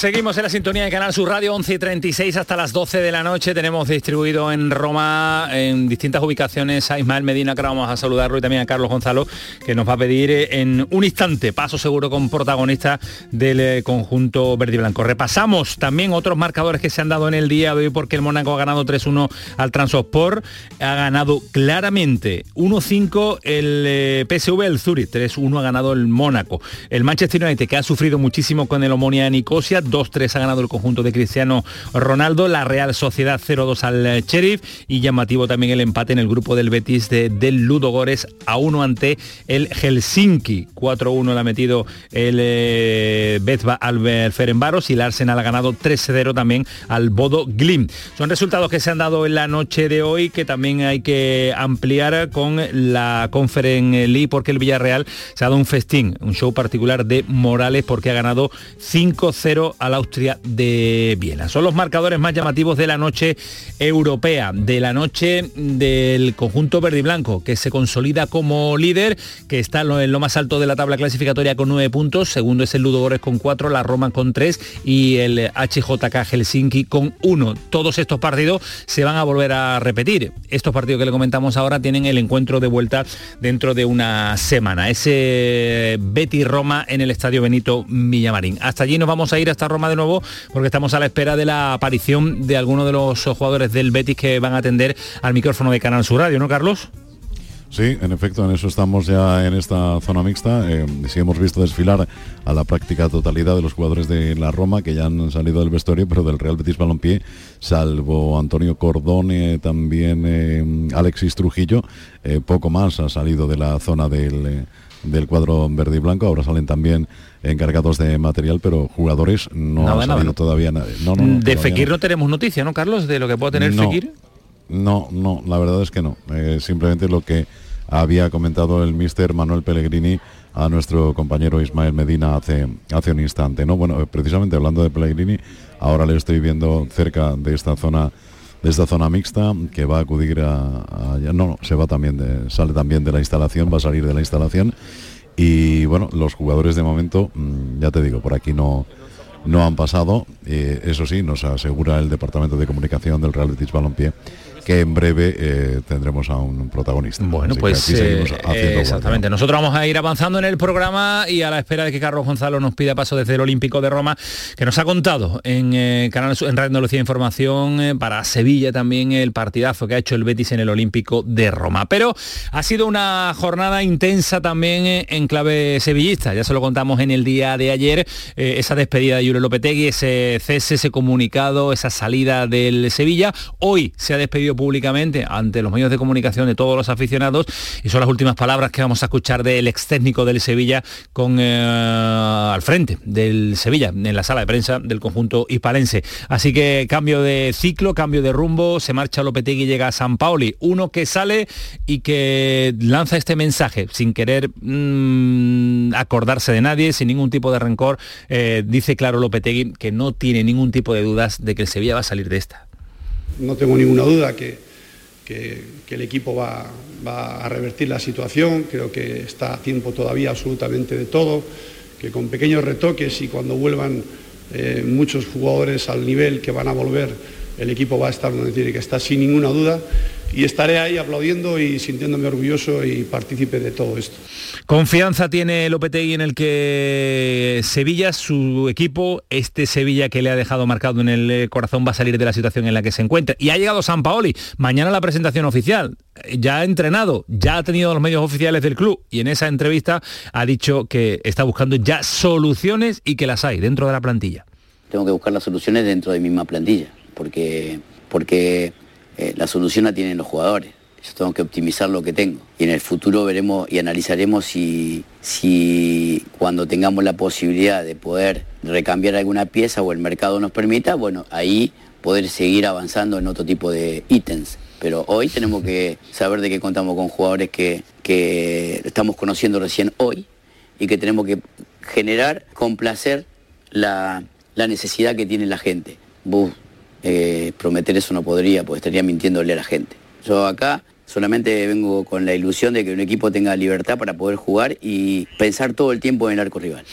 S1: Seguimos en la sintonía de Canal Sur Radio 11 y 36 hasta las 12 de la noche. Tenemos distribuido en Roma en distintas ubicaciones a Ismael Medina, que vamos a saludarlo, y también a Carlos Gonzalo, que nos va a pedir eh, en un instante paso seguro con protagonista del eh, conjunto verde y blanco. Repasamos también otros marcadores que se han dado en el día de hoy porque el Mónaco ha ganado 3-1 al Transosport, ha ganado claramente 1-5 el eh, PSV, el Zurich, 3-1 ha ganado el Mónaco. El Manchester United, que ha sufrido muchísimo con el Omonia Nicosia, 2-3 ha ganado el conjunto de Cristiano Ronaldo, la Real Sociedad 0-2 al eh, Sheriff y llamativo también el empate en el grupo del Betis de, del Ludogores a 1 ante el Helsinki. 4-1 le ha metido el eh, Betba al Ferenbaros y el Arsenal ha ganado 3-0 también al Bodo Glim. Son resultados que se han dado en la noche de hoy que también hay que ampliar con la Conference League porque el Villarreal se ha dado un festín, un show particular de Morales porque ha ganado 5-0 al Austria de Viena. Son los marcadores más llamativos de la noche europea, de la noche del conjunto verde y blanco, que se consolida como líder, que está en lo más alto de la tabla clasificatoria con nueve puntos, segundo es el Ludogorets con cuatro, la Roma con tres y el HJK Helsinki con uno. Todos estos partidos se van a volver a repetir. Estos partidos que le comentamos ahora tienen el encuentro de vuelta dentro de una semana. Ese Betty Roma en el Estadio Benito Villamarín. Hasta allí nos vamos a ir hasta Roma de nuevo porque estamos a la espera de la aparición de algunos de los jugadores del Betis que van a atender al micrófono de Canal Sur Radio, ¿no, Carlos?
S14: Sí, en efecto, en eso estamos ya en esta zona mixta. Eh, sí hemos visto desfilar a la práctica totalidad de los jugadores de la Roma que ya han salido del vestuario, pero del Real Betis Balompié, salvo Antonio Cordone, también eh, Alexis Trujillo, eh, poco más ha salido de la zona del, eh, del cuadro verde y blanco. Ahora salen también encargados de material, pero jugadores no
S1: Nada,
S14: ha salido
S1: nada.
S14: todavía nadie. No, no, no,
S1: de Fekir
S14: no.
S1: tenemos noticia, ¿no, Carlos? De lo que pueda tener
S14: No.
S1: Fekir.
S14: No, no, la verdad es que no. Eh, simplemente lo que había comentado el mister Manuel Pellegrini a nuestro compañero Ismael Medina hace, hace un instante. ¿no? Bueno, precisamente hablando de Pellegrini, ahora le estoy viendo cerca de esta zona de esta zona mixta que va a acudir a, no, no, se va también de, sale también de la instalación, va a salir de la instalación y bueno, los jugadores de momento, mm, ya te digo, por aquí no, no han pasado. Eh, eso sí, nos asegura el Departamento de Comunicación del Real Betis Balompié que en breve eh, tendremos a un protagonista.
S1: Bueno, pues eh, exactamente. Nosotros vamos a ir avanzando en el programa y a la espera de que Carlos Gonzalo nos pida paso desde el Olímpico de Roma, que nos ha contado en eh, Canal en Radio Andalucía Información para Sevilla también el partidazo que ha hecho el Betis en el Olímpico de Roma. Pero ha sido una jornada intensa también en clave sevillista. Ya se lo contamos en el día de ayer, esa despedida de Julio Lopetegui, ese cese, ese comunicado, esa salida del Sevilla. Hoy se ha despedido públicamente ante los medios de comunicación de todos los aficionados y son las últimas palabras que vamos a escuchar del ex técnico del Sevilla con eh, al frente del Sevilla en la sala de prensa del conjunto hispalense. Así que cambio de ciclo, cambio de rumbo, se marcha Lopetegui y llega a San Pauli, uno que sale y que lanza este mensaje sin querer mm, acordarse de nadie, sin ningún tipo de rencor, eh, dice claro Lopetegui que no tiene ningún tipo de dudas de que el Sevilla va a salir de esta
S4: no tengo ninguna duda que, el equipo va, a revertir la situación, creo que está a tiempo todavía absolutamente de todo, que con pequeños retoques y cuando vuelvan eh, muchos jugadores al nivel que van a volver, el equipo va a estar donde tiene que estar sin ninguna duda y estaré ahí aplaudiendo y sintiéndome orgulloso y partícipe de todo esto.
S1: Confianza tiene Lopetegui en el que Sevilla, su equipo, este Sevilla que le ha dejado marcado en el eh, corazón va a salir de la situación en la que se encuentra. Y ha llegado San Paoli, mañana la presentación oficial, ya ha entrenado, ya ha tenido los medios oficiales del club y en esa entrevista ha dicho que está buscando ya soluciones y que las hay dentro de la plantilla.
S5: Tengo que buscar las soluciones dentro de mi misma plantilla, porque, porque eh, la solución la tienen los jugadores. Yo tengo que optimizar lo que tengo. Y en el futuro veremos y analizaremos si, si cuando tengamos la posibilidad de poder recambiar alguna pieza o el mercado nos permita, bueno, ahí poder seguir avanzando en otro tipo de ítems. Pero hoy tenemos que saber de que contamos con jugadores que, estamos conociendo recién hoy y que tenemos que generar, complacer la, la necesidad que tiene la gente. Eh, prometer eso no podría, porque estaría mintiéndole a la gente. Yo acá solamente vengo con la ilusión de que un equipo tenga libertad para poder jugar y pensar todo el tiempo en el arco rival.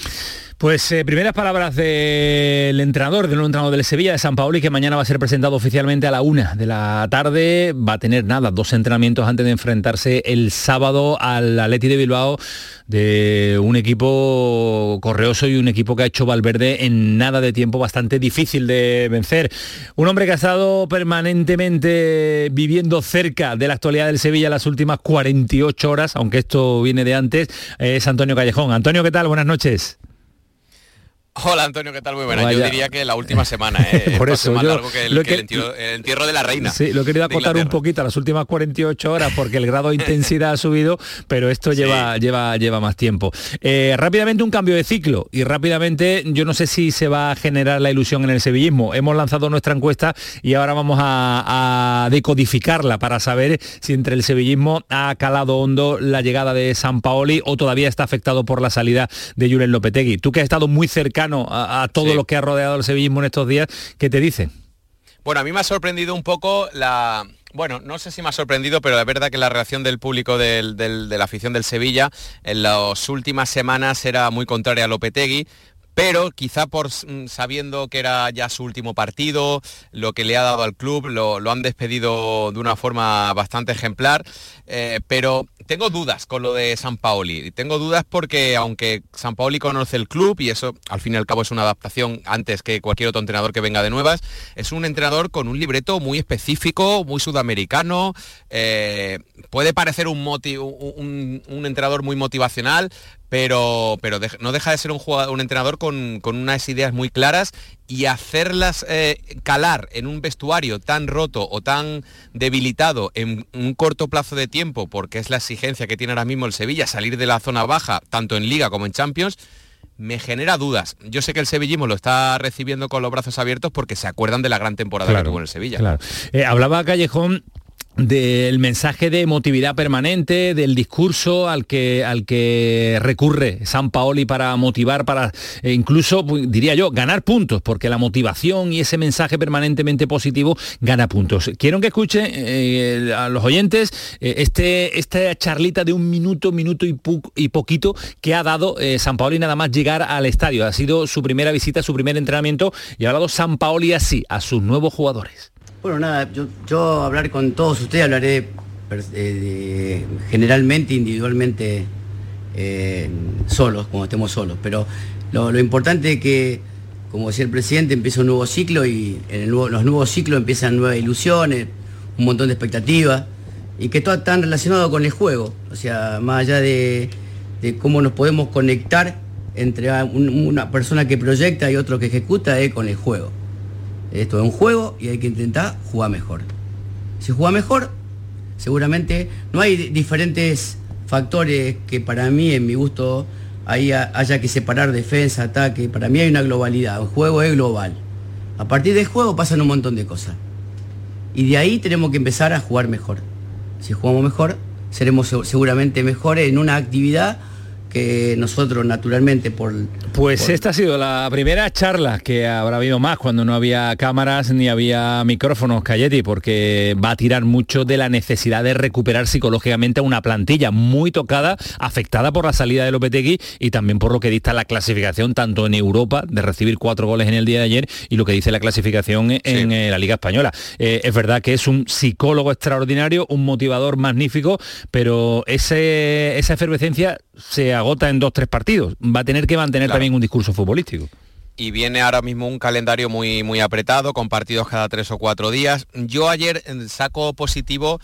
S1: Pues eh, primeras palabras del entrenador, del nuevo entrenador del Sevilla, de San Paoli, que mañana va a ser presentado oficialmente a la una de la tarde. Va a tener nada, dos entrenamientos antes de enfrentarse el sábado al Atleti de Bilbao de un equipo correoso y un equipo que ha hecho Valverde en nada de tiempo bastante difícil de vencer. Un hombre que ha estado permanentemente viviendo cerca de la actualidad del Sevilla las últimas 48 horas, aunque esto viene de antes, es Antonio Callejón. Antonio, ¿qué tal? Buenas noches.
S19: Hola Antonio, ¿qué tal? Muy buena. Yo diría que la última semana, ¿eh? Por eso, más largo que, el, entierro, de la reina.
S1: Sí, lo he querido acotar un poquito a las últimas 48 horas porque el grado de intensidad ha subido, pero esto lleva, lleva, lleva más tiempo. Eh, rápidamente un cambio de ciclo y rápidamente yo no sé si se va a generar la ilusión en el sevillismo. Hemos lanzado nuestra encuesta y ahora vamos a, decodificarla para saber si entre el sevillismo ha calado hondo la llegada de San Paoli o todavía está afectado por la salida de Julen Lopetegui. Tú que has estado muy cercano a, todo lo que ha rodeado el sevillismo en estos días, ¿qué te dice?
S19: Bueno, a mí me ha sorprendido un poco la, bueno, no sé si me ha sorprendido, pero es verdad que la reacción del público de la afición del Sevilla en las últimas semanas era muy contraria a Lopetegui, pero quizá por mm, sabiendo que era ya su último partido, lo que le ha dado al club, lo, han despedido de una forma bastante ejemplar, eh, pero tengo dudas con lo de San Paoli. Tengo dudas porque aunque San Paoli conoce el club y eso al fin y al cabo es una adaptación antes que cualquier otro entrenador que venga de nuevas, es un entrenador con un libreto muy específico, muy sudamericano, eh, puede parecer un, un entrenador muy motivacional, pero, pero no deja de ser un, jugador, un entrenador con, unas ideas muy claras y hacerlas eh, calar en un vestuario tan roto o tan debilitado en un corto plazo de tiempo, porque es la exigencia que tiene ahora mismo el Sevilla, salir de la zona baja, tanto en Liga como en Champions, me genera dudas. Yo sé que el sevillismo lo está recibiendo con los brazos abiertos porque se acuerdan de la gran temporada que tuvo en el Sevilla.
S1: Eh, hablaba Callejón del mensaje de emotividad permanente, del discurso al que, al que recurre San Paoli para motivar, para eh, incluso, pues, diría yo, ganar puntos, porque la motivación y ese mensaje permanentemente positivo gana puntos. Quiero que escuche eh, a los oyentes eh, este, esta charlita de un minuto, minuto y, y poquito que ha dado San Paoli nada más llegar al estadio. Ha sido su primera visita, su primer entrenamiento y ha hablado San Paoli así a sus nuevos jugadores.
S20: Bueno, nada, yo, hablar con todos ustedes hablaré eh, generalmente, individualmente, eh, solos, como estemos solos. Pero lo, importante es que, como decía el presidente, empieza un nuevo ciclo y en los nuevos ciclos empiezan nuevas ilusiones, un montón de expectativas y que todo está relacionado con el juego. O sea, más allá de, cómo nos podemos conectar entre una persona que proyecta y otro que ejecuta, es con el juego. Esto es un juego y hay que intentar jugar mejor. Si juega mejor, seguramente no hay diferentes factores que para mí, en mi gusto, haya que separar defensa, ataque. Para mí hay una globalidad, el juego es global. A partir del juego pasan un montón de cosas. Y de ahí tenemos que empezar a jugar mejor. Si jugamos mejor, seremos seguramente mejores en una actividad que nosotros naturalmente por...
S1: Pues esta ha sido la primera charla que habrá habido más cuando no había cámaras ni había micrófonos, Cayetti, porque va a tirar mucho de la necesidad de recuperar psicológicamente a una plantilla muy tocada, afectada por la salida de Lopetegui y también por lo que dicta la clasificación tanto en Europa, de recibir cuatro goles en el día de ayer, y lo que dice la clasificación en eh, la Liga Española. Eh, es verdad que es un psicólogo extraordinario, un motivador magnífico, pero ese, esa efervescencia se agota en dos, tres partidos. Va a tener que mantener también un discurso futbolístico
S19: y viene ahora mismo un calendario muy, muy apretado, con partidos cada tres o cuatro días. Yo ayer saco positivo,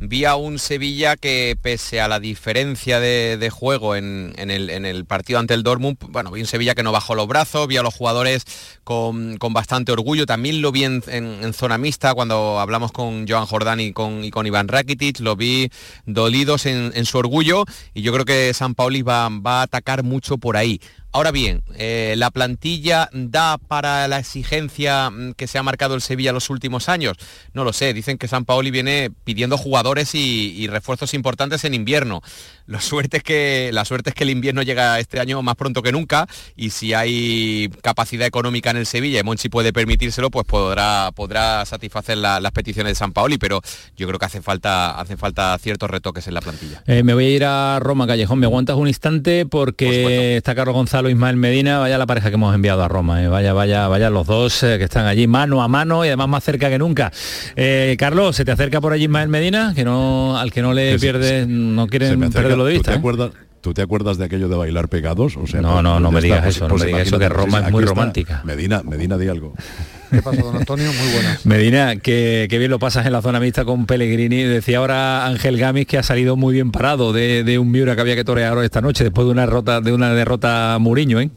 S19: vi a un Sevilla que pese a la diferencia de, juego en, el, partido ante el Dortmund, bueno, vi un Sevilla que no bajó los brazos, vi a los jugadores con, bastante orgullo, también lo vi en, zona mixta cuando hablamos con Joan Jordán y con, y con Iván Rakitic, lo vi dolidos en, su orgullo y yo creo que San Pauli va, va a atacar mucho por ahí. Ahora bien, eh, ¿la plantilla da para la exigencia que se ha marcado el Sevilla los últimos años? No lo sé, dicen que San Paoli viene pidiendo jugadores y, refuerzos importantes en invierno. La suerte, es que, la suerte es que el invierno llega este año más pronto que nunca y si hay capacidad económica en el Sevilla y Monchi puede permitírselo, pues podrá, podrá satisfacer las peticiones de San Paoli, pero yo creo que hace falta, hace falta ciertos retoques en la plantilla.
S1: Eh, me voy a ir a Roma, Callejón, me aguantas un instante porque está Carlos González Ismael Medina, vaya la pareja que hemos enviado a Roma, eh. vaya, vaya, vaya los dos eh, que están allí mano a mano y además más cerca que nunca. Carlos, ¿se te acerca por allí Ismael Medina? Que no, al que no le pierde, no quieren perderlo de vista.
S14: ¿Tú te, acuerdas, ¿Tú te acuerdas de aquello de bailar pegados? O sea,
S1: no, no, no me digas eso, no pues me digas eso, que Roma es muy romántica.
S14: Medina, Medina, di algo.
S17: ¿Qué pasa, don Antonio? Muy buenas.
S1: Medina, que, bien lo pasas en la zona mixta con Pellegrini. Decía ahora Ángel Gamis que ha salido muy bien parado de, un Miura que había que torear esta noche después de una derrota, de una derrota Muriño, ¿eh?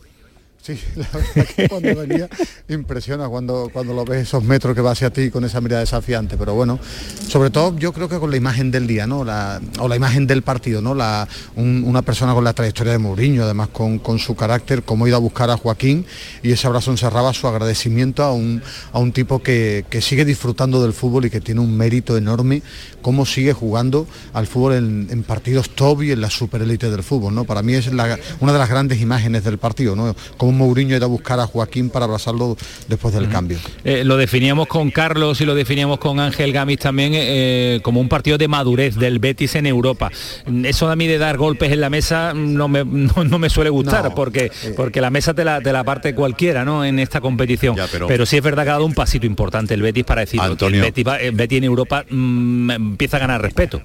S17: Sí, la verdad que cuando venía impresiona cuando, cuando lo ves esos metros que va hacia ti con esa mirada desafiante. Pero bueno, sobre todo yo creo que con la imagen del día, ¿no? La, o la imagen del partido, ¿no? La, una persona con la trayectoria de Mourinho, además con, su carácter, como ido a buscar a Joaquín y ese abrazo encerraba su agradecimiento a un, a un tipo que, sigue disfrutando del fútbol y que tiene un mérito enorme, cómo sigue jugando al fútbol en, partidos top y en la superélite del fútbol, ¿no? Para mí es una de las grandes imágenes del partido, ¿no? Un Mourinho era buscar a Joaquín para abrazarlo después del cambio.
S1: Eh, lo definíamos con Carlos y lo definíamos con Ángel Gamis también eh, como un partido de madurez del Betis en Europa. Eso a mí de dar golpes en la mesa no me, no, me suele gustar porque, eh, porque la mesa te la, te la parte cualquiera ¿no? en esta competición. pero, sí es verdad que ha dado un pasito importante el Betis para decir que el Betis, en Europa mm, empieza a ganar respeto.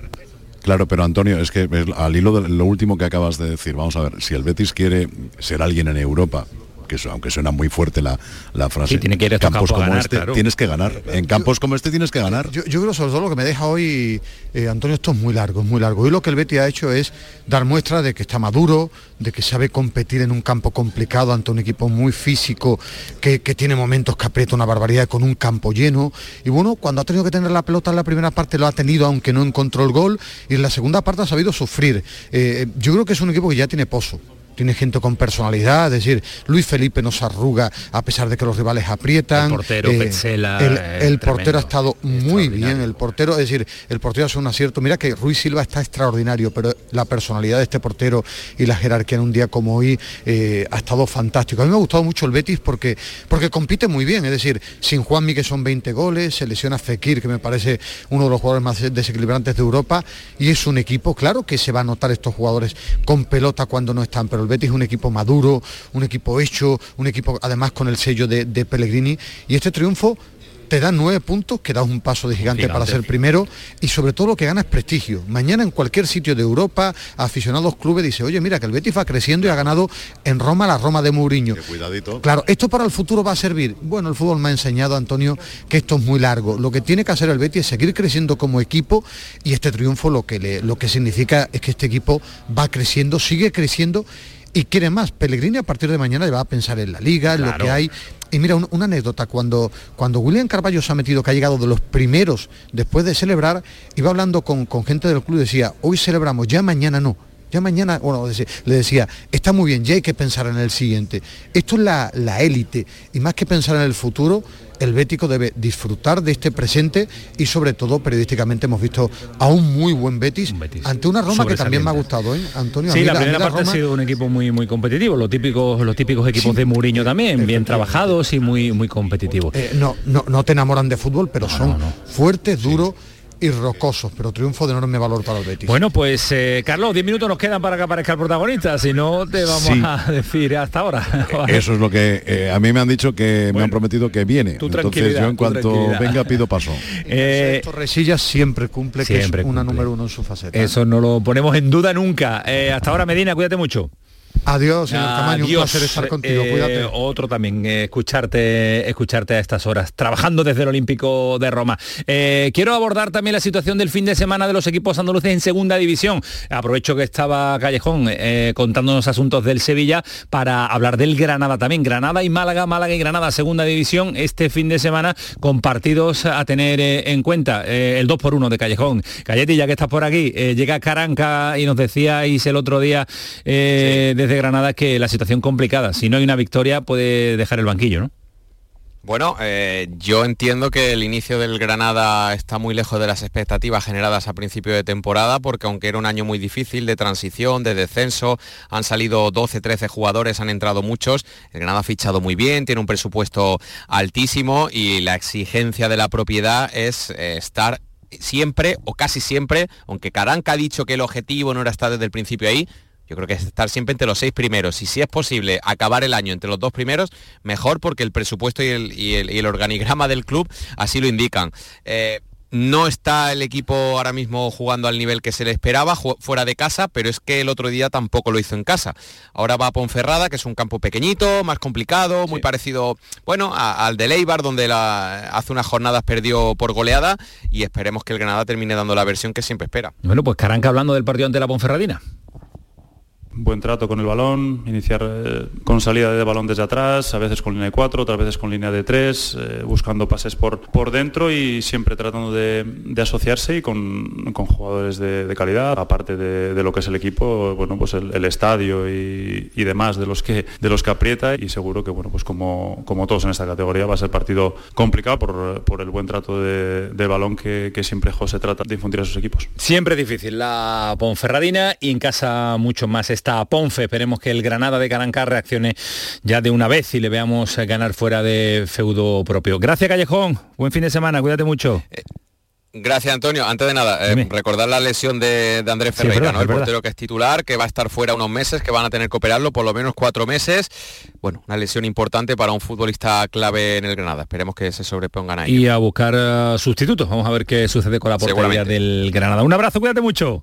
S14: Claro, pero Antonio, es que al hilo de lo último que acabas de decir, vamos a ver, si el Betis quiere ser alguien en Europa, que eso, aunque suena muy fuerte la, la frase,
S1: tiene que ir campos como este
S14: tienes que ganar. En campos como este tienes que ganar.
S17: Yo, creo sobre todo lo que me deja hoy, eh, Antonio, esto es muy largo, es muy largo. Y lo que el Betis ha hecho es dar muestra de que está maduro, de que sabe competir en un campo complicado ante un equipo muy físico, que, tiene momentos que aprieta una barbaridad con un campo lleno. Y bueno, cuando ha tenido que tener la pelota en la primera parte lo ha tenido, aunque no encontró el gol, y en la segunda parte ha sabido sufrir. Eh, yo creo que es un equipo que ya tiene pozo tiene gente con personalidad, es decir, Luis Felipe no se arruga a pesar de que los rivales aprietan.
S1: El portero,
S17: eh,
S1: Petzela,
S17: el, el portero ha estado muy bien, el portero, es decir, el portero hace un acierto. Mira que Ruiz Silva está extraordinario, pero la personalidad de este portero y la jerarquía en un día como hoy eh, ha estado fantástico. A mí me ha gustado mucho el Betis porque, porque compite muy bien, es decir, sin Juanmi que son 20 goles, se lesiona Fekir, que me parece uno de los jugadores más desequilibrantes de Europa, y es un equipo, claro que se va a notar estos jugadores con pelota cuando no están, pero el Betis es un equipo maduro, un equipo hecho, un equipo además con el sello de, de Pellegrini, y este triunfo te da nueve puntos, que da un paso de gigante,
S1: Gigante.
S17: para ser primero y sobre todo lo que gana es prestigio. Mañana en cualquier sitio de Europa, aficionados clubes dice, oye, mira que el Betis va creciendo y ha ganado en Roma la Roma de Mourinho.
S14: Cuidadito.
S17: Claro, esto para el futuro va a servir. Bueno, el fútbol me ha enseñado, Antonio, que esto es muy largo. Lo que tiene que hacer el Betis es seguir creciendo como equipo y este triunfo lo que, le, lo que significa es que este equipo va creciendo, sigue creciendo y quiere más. Pellegrini a partir de mañana va a pensar en la liga, en lo que hay. Y mira, un- una anécdota, cuando, cuando William Carballo se ha metido, que ha llegado de los primeros después de celebrar, iba hablando con, con gente del club y decía, hoy celebramos, ya mañana no. Ya mañana, bueno, le decía, está muy bien, ya hay que pensar en el siguiente. Esto es la la élite, y más que pensar en el futuro, el Bético debe disfrutar de este presente y sobre todo periodísticamente hemos visto a un muy buen Betis, ante una Roma que también me ha gustado, ¿eh? Antonio.
S1: Sí, la primera parte
S17: Roma-
S1: ha sido un equipo muy muy competitivo, los típicos los típicos equipos de Mourinho también, bien trabajados y muy muy competitivos.
S17: Eh, no, no, no te enamoran de fútbol, pero son fuertes, duros y rocosos, pero triunfo de enorme valor para el Betis.
S1: Bueno, pues eh, Carlos, 10 minutos nos quedan para que aparezca el protagonista, si no te vamos
S14: Sí.
S1: a decir hasta ahora.
S14: Eso es lo que eh, a mí me han dicho que me han prometido que viene. Entonces yo en cuanto venga pido paso.
S1: Eh,
S17: Torresillas siempre cumple, que
S1: siempre
S17: es una
S1: cumple.
S17: número uno en su faceta.
S1: Eso no lo ponemos en duda nunca. Eh, hasta ahora, Medina, cuídate mucho.
S17: Adiós, señor Camaño, un placer estar contigo,
S1: Eh,
S17: cuídate.
S1: Otro también, eh, escucharte, escucharte a estas horas, trabajando desde el Olímpico de Roma. Eh, quiero abordar también la situación del fin de semana de los equipos andaluces en segunda división. Aprovecho que estaba Callejón eh, contándonos asuntos del Sevilla para hablar del Granada también. Granada y Málaga, Málaga y Granada, segunda división, este fin de semana con partidos a tener eh, en cuenta. Eh, el 2 por 1 de Callejón. Cayeti, ya que estás por aquí, eh, llega Caranca y nos decíais el otro día eh, desde Granada que la situación complicada. Si no hay una victoria puede dejar el banquillo, ¿no?
S19: Bueno, eh, yo entiendo que el inicio del Granada está muy lejos de las expectativas generadas a principio de temporada, porque aunque era un año muy difícil de transición, de descenso, han salido 12, 13 jugadores, han entrado muchos, el Granada ha fichado muy bien, tiene un presupuesto altísimo y la exigencia de la propiedad es eh, estar siempre o casi siempre, aunque Caranca ha dicho que el objetivo no era estar desde el principio ahí, yo creo que es estar siempre entre los seis primeros. Y si es posible acabar el año entre los dos primeros, mejor porque el presupuesto y el, y el- y el organigrama del club así lo indican. Eh, no está el equipo ahora mismo jugando al nivel que se le esperaba fuera de casa, pero es que el otro día tampoco lo hizo en casa. Ahora va a Ponferrada, que es un campo pequeñito, más complicado, muy parecido, bueno, a- al de Leibar, donde la- hace unas jornadas perdió por goleada y esperemos que el Granada termine dando la versión que siempre espera.
S1: Bueno, pues Caranca hablando del partido ante la Ponferradina.
S6: Buen trato con el balón, iniciar eh, con salida de balón desde atrás, a veces con línea de 4, otras veces con línea de 3, buscando pases por, por dentro y siempre tratando de, de asociarse y con, con jugadores de, de calidad, aparte de, de lo que es el equipo, bueno, pues el, estadio y, y demás de los que de los que aprieta y seguro que bueno, pues como, como todos en esta categoría va a ser partido complicado por, por el buen trato de, balón que, que siempre José trata de infundir a sus equipos.
S1: Siempre difícil la Ponferradina y en casa mucho más está Ponfe. Esperemos que el Granada de Caranca reaccione ya de una vez y le veamos eh, ganar fuera de feudo propio. Gracias Callejón, buen fin de semana, cuídate mucho.
S19: Gracias, Antonio. Antes de nada, eh, recordar la lesión de, de Andrés
S1: Sí,
S19: Ferreira,
S1: verdad,
S19: ¿no?
S1: es
S19: el portero que es titular, que va a estar fuera unos meses, que van a tener que operarlo por lo menos cuatro meses. Bueno, una lesión importante para un futbolista clave en el Granada. Esperemos que se sobrepongan ahí.
S1: Y a buscar eh, sustitutos. Vamos a ver qué sucede con la portería del Granada. Un abrazo, cuídate mucho.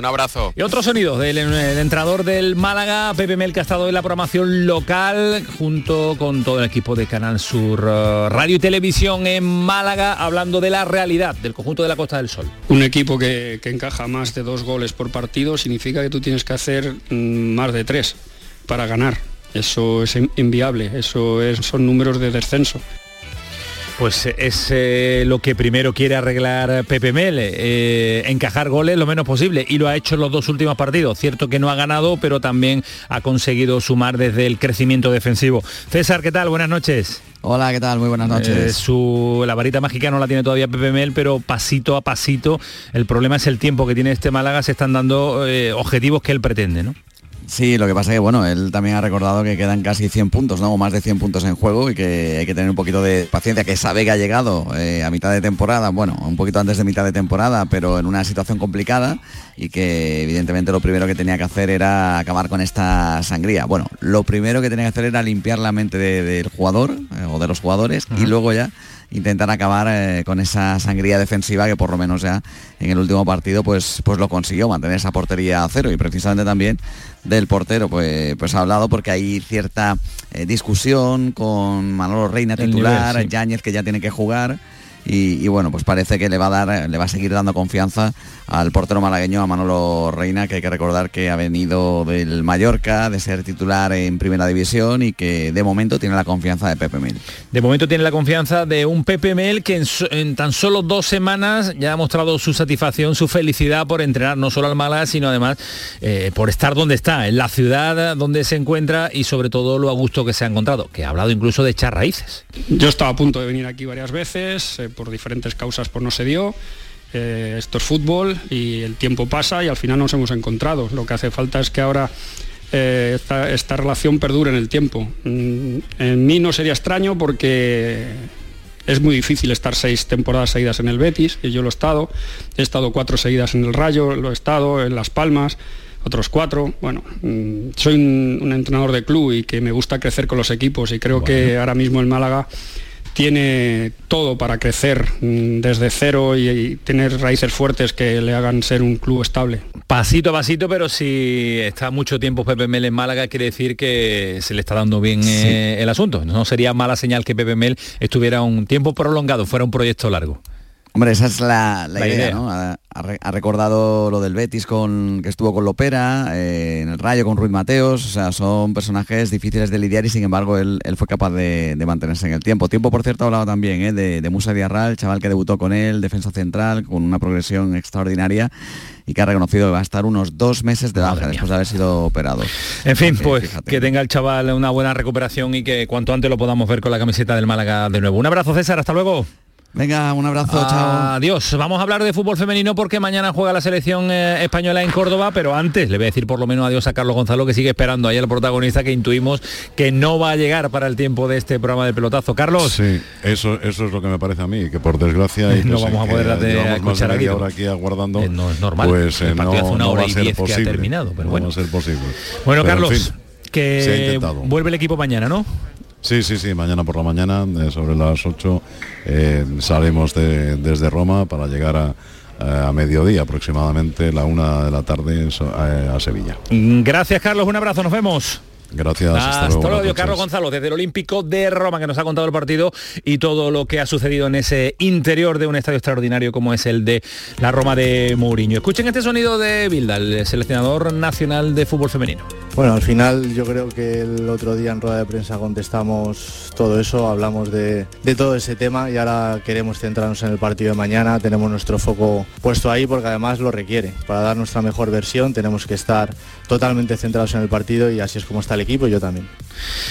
S19: Un abrazo.
S1: Y otro sonido del el entrenador del Málaga, Pepe Mel, que ha estado en la programación local junto con todo el equipo de Canal Sur eh, Radio y Televisión en Málaga, hablando de la realidad del conjunto de la Costa del Sol.
S21: Un equipo que, que encaja más de dos goles por partido significa que tú tienes que hacer mm, más de tres para ganar. Eso es in- inviable, eso es- son números de descenso.
S1: Pues es eh, lo que primero quiere arreglar Pepe Mele, eh, encajar goles lo menos posible y lo ha hecho en los dos últimos partidos. Cierto que no ha ganado, pero también ha conseguido sumar desde el crecimiento defensivo. César, ¿qué tal? Buenas noches.
S22: Hola, ¿qué tal? Muy buenas noches.
S1: Eh, su, la varita mágica no la tiene todavía Pepe Mel, pero pasito a pasito, el problema es el tiempo que tiene este Málaga, se están dando objetivos que él pretende, ¿no?
S22: Sí, lo que pasa es que bueno, él también ha recordado que quedan casi 100 puntos, ¿no? O más de 100 puntos en juego y que hay que tener un poquito de paciencia, que sabe que ha llegado eh, a mitad de temporada, bueno, un poquito antes de mitad de temporada, pero en una situación complicada y que evidentemente lo primero que tenía que hacer era acabar con esta sangría. Bueno, lo primero que tenía que hacer era limpiar la mente del jugador eh, o de los jugadores y luego ya intentar acabar eh, con esa sangría defensiva que por lo menos ya en el último partido pues, pues lo consiguió, mantener esa portería a cero. Y precisamente también del portero pues, pues ha hablado porque hay cierta eh, discusión con Manolo Reina titular, Yáñez que ya tiene que jugar y, bueno, pues parece que le va a dar, le va a seguir dando confianza al portero malagueño, a Manolo Reina, que hay que recordar que ha venido del Mallorca, de ser titular en primera división y que de momento tiene la confianza de Pepe Mel.
S1: De momento tiene la confianza de un Pepe Mel que en, tan solo dos semanas ya ha mostrado su satisfacción, su felicidad por entrenar no solo al Málaga, sino además eh, por estar donde está, en la ciudad donde se encuentra y sobre todo lo a gusto que se ha encontrado, que ha hablado incluso de echar raíces.
S21: Yo estaba a punto de venir aquí varias veces, eh, por diferentes causas pues no se dio. Eh, esto es fútbol y el tiempo pasa y al final nos hemos encontrado. Lo que hace falta es que ahora eh, esta, relación perdure en el tiempo. Mm, en mí no sería extraño porque es muy difícil estar seis temporadas seguidas en el Betis, y yo lo he estado. He estado cuatro seguidas en el Rayo, lo he estado en Las Palmas otros cuatro. Bueno, mm, soy un, entrenador de club y que me gusta crecer con los equipos y creo que ahora mismo el Málaga tiene todo para crecer mm, desde cero y, tener raíces fuertes que le hagan ser un club estable.
S1: Pasito a pasito, pero si está mucho tiempo Pepe Mel en Málaga, quiere decir que se le está dando bien eh, el asunto. No sería mala señal que Pepe Mel estuviera un tiempo prolongado, fuera un proyecto largo.
S22: Hombre, esa es la, idea, ¿no? Ha, recordado lo del Betis con que estuvo con Lopera, eh, en el Rayo con Ruiz Mateos, o sea, son personajes difíciles de lidiar y sin embargo él, fue capaz de, mantenerse en el tiempo. Tiempo, por cierto, ha hablado también ¿eh? de, Musa Diarral, chaval que debutó con él, defensa central, con una progresión extraordinaria y que ha reconocido que va a estar unos dos meses de baja después de haber sido operado.
S1: En fin, pues que tenga el chaval una buena recuperación y que cuanto antes lo podamos ver con la camiseta del Málaga de nuevo. Un abrazo César, hasta luego.
S22: Venga, un abrazo, chao.
S1: Adiós. Vamos a hablar de fútbol femenino porque mañana juega la selección eh, española en Córdoba, pero antes le voy a decir por lo menos adiós a Carlos Gonzalo que sigue esperando ahí el protagonista que intuimos que no va a llegar para el tiempo de este programa de pelotazo. Carlos.
S14: Sí, eso, eso es lo que me parece a mí, que por desgracia y
S1: no vamos a poder escuchar aquí.
S14: Ahora aquí aguardando.
S1: Eh, no es normal.
S14: Pues eh, no,
S1: una hora
S14: va a ser posible.
S1: Que ha terminado, pero bueno.
S14: No va a ser posible.
S1: Bueno, Carlos, que vuelve el equipo mañana, ¿no?
S14: Sí, sí, sí, mañana por la mañana, eh, sobre las 8, eh, salimos desde Roma para llegar a, a mediodía aproximadamente, la una de la tarde a Sevilla.
S1: Gracias Carlos, un abrazo, nos vemos.
S14: Gracias.
S1: Hasta, luego, Carlos Gonzalo, desde el Olímpico de Roma, que nos ha contado el partido y todo lo que ha sucedido en ese interior de un estadio extraordinario como es el de la Roma de Mourinho. Escuchen este sonido de Bilda, el seleccionador nacional de fútbol femenino.
S23: Bueno, al final yo creo que el otro día en rueda de prensa contestamos todo eso, hablamos de, de, todo ese tema y ahora queremos centrarnos en el partido de mañana, tenemos nuestro foco puesto ahí porque además lo requiere. Para dar nuestra mejor versión tenemos que estar totalmente centrados en el partido y así es como está el equipo y yo también.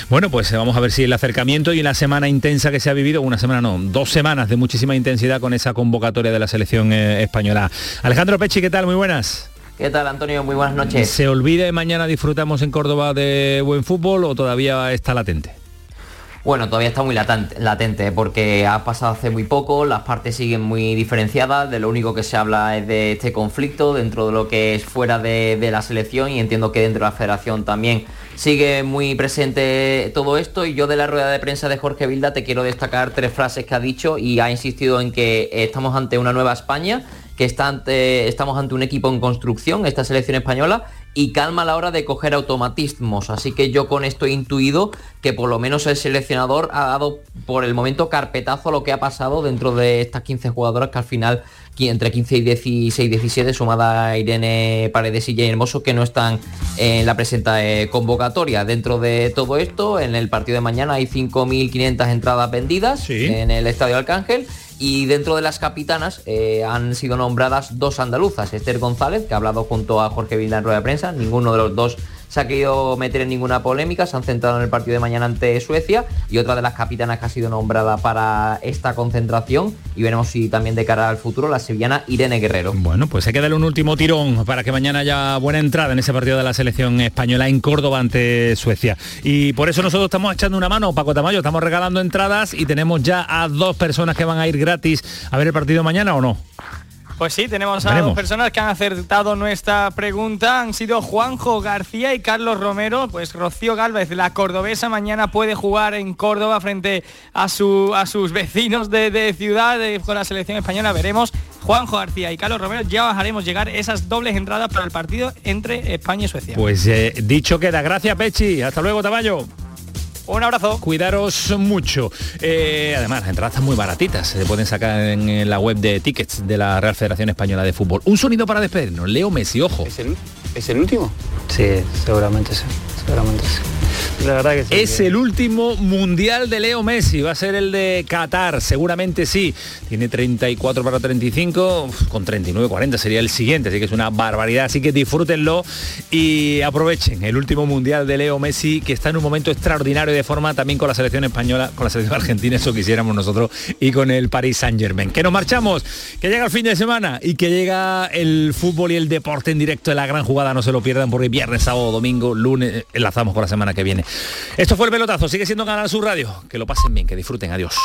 S1: Bueno, pues eh, vamos a ver si el acercamiento y la semana intensa que se ha vivido, una semana no, dos semanas de muchísima intensidad con esa convocatoria de la selección eh, española. Alejandro Pechi, ¿qué tal? Muy buenas.
S24: ¿Qué tal, Antonio? Muy buenas noches.
S1: ¿Se olvida y mañana disfrutamos en Córdoba de buen fútbol o todavía está latente?
S24: Bueno, todavía está muy latente porque ha pasado hace muy poco, las partes siguen muy diferenciadas, de lo único que se habla es de este conflicto dentro de lo que es fuera de, de la selección y entiendo que dentro de la federación también sigue muy presente todo esto y yo de la rueda de prensa de Jorge Vilda te quiero destacar tres frases que ha dicho y ha insistido en que estamos ante una nueva España que está ante, estamos ante un equipo en construcción, esta selección española, y calma a la hora de coger automatismos. Así que yo con esto he intuido que por lo menos el seleccionador ha dado por el momento carpetazo a lo que ha pasado dentro de estas 15 jugadoras que al final entre 15 y 16, 17, sumada Irene Paredes y Jay Hermoso, que no están en la presente convocatoria. Dentro de todo esto, en el partido de mañana hay 5.500 entradas vendidas en el Estadio Arcángel y dentro de las capitanas eh, han sido nombradas dos andaluzas, Esther González, que ha hablado junto a Jorge Vilda en rueda de prensa, ninguno de los dos se ha querido meter en ninguna polémica, se han centrado en el partido de mañana ante Suecia y otra de las capitanas que ha sido nombrada para esta concentración y veremos si también de cara al futuro la sevillana Irene Guerrero.
S1: Bueno, pues hay que darle un último tirón para que mañana haya buena entrada en ese partido de la selección española en Córdoba ante Suecia. Y por eso nosotros estamos echando una mano, Paco Tamayo, estamos regalando entradas y tenemos ya a dos personas que van a ir gratis a ver el partido mañana o no.
S18: Pues sí, tenemos a dos personas que han acertado nuestra pregunta. Han sido Juanjo García y Carlos Romero. Pues Rocío Galvez, la cordobesa, mañana puede jugar en Córdoba frente a, su, a sus vecinos de, ciudad con la selección española. Veremos. Juanjo García y Carlos Romero ya haremos llegar esas dobles entradas para el partido entre España y Suecia.
S1: Pues eh, dicho queda. Gracias, Pechi. Hasta luego, Tamayo.
S18: Un abrazo.
S1: Cuidaros mucho. Eh, además, las entradas están muy baratitas. Se pueden sacar en la web de tickets de la Real Federación Española de Fútbol. Un sonido para despedirnos. Leo Messi, ojo.
S25: ¿Es el, último?
S26: Sí, seguramente sí. Seguramente sí. La verdad que sí,
S1: es el último mundial de Leo Messi, va a ser el de Qatar, seguramente sí. Tiene 34 para 35, con 39, 40 sería el siguiente, así que es una barbaridad. Así que disfrútenlo y aprovechen el último mundial de Leo Messi, que está en un momento extraordinario de forma también con la selección española, con la selección argentina, eso quisiéramos nosotros, y con el Paris Saint Germain. Que nos marchamos, que llega el fin de semana y que llega el fútbol y el deporte en directo de la gran jugada, no se lo pierdan porque viernes, sábado, domingo, lunes, enlazamos con la semana que viene. Esto fue el pelotazo, sigue siendo Canal Sur Radio. Que lo pasen bien, que disfruten, adiós.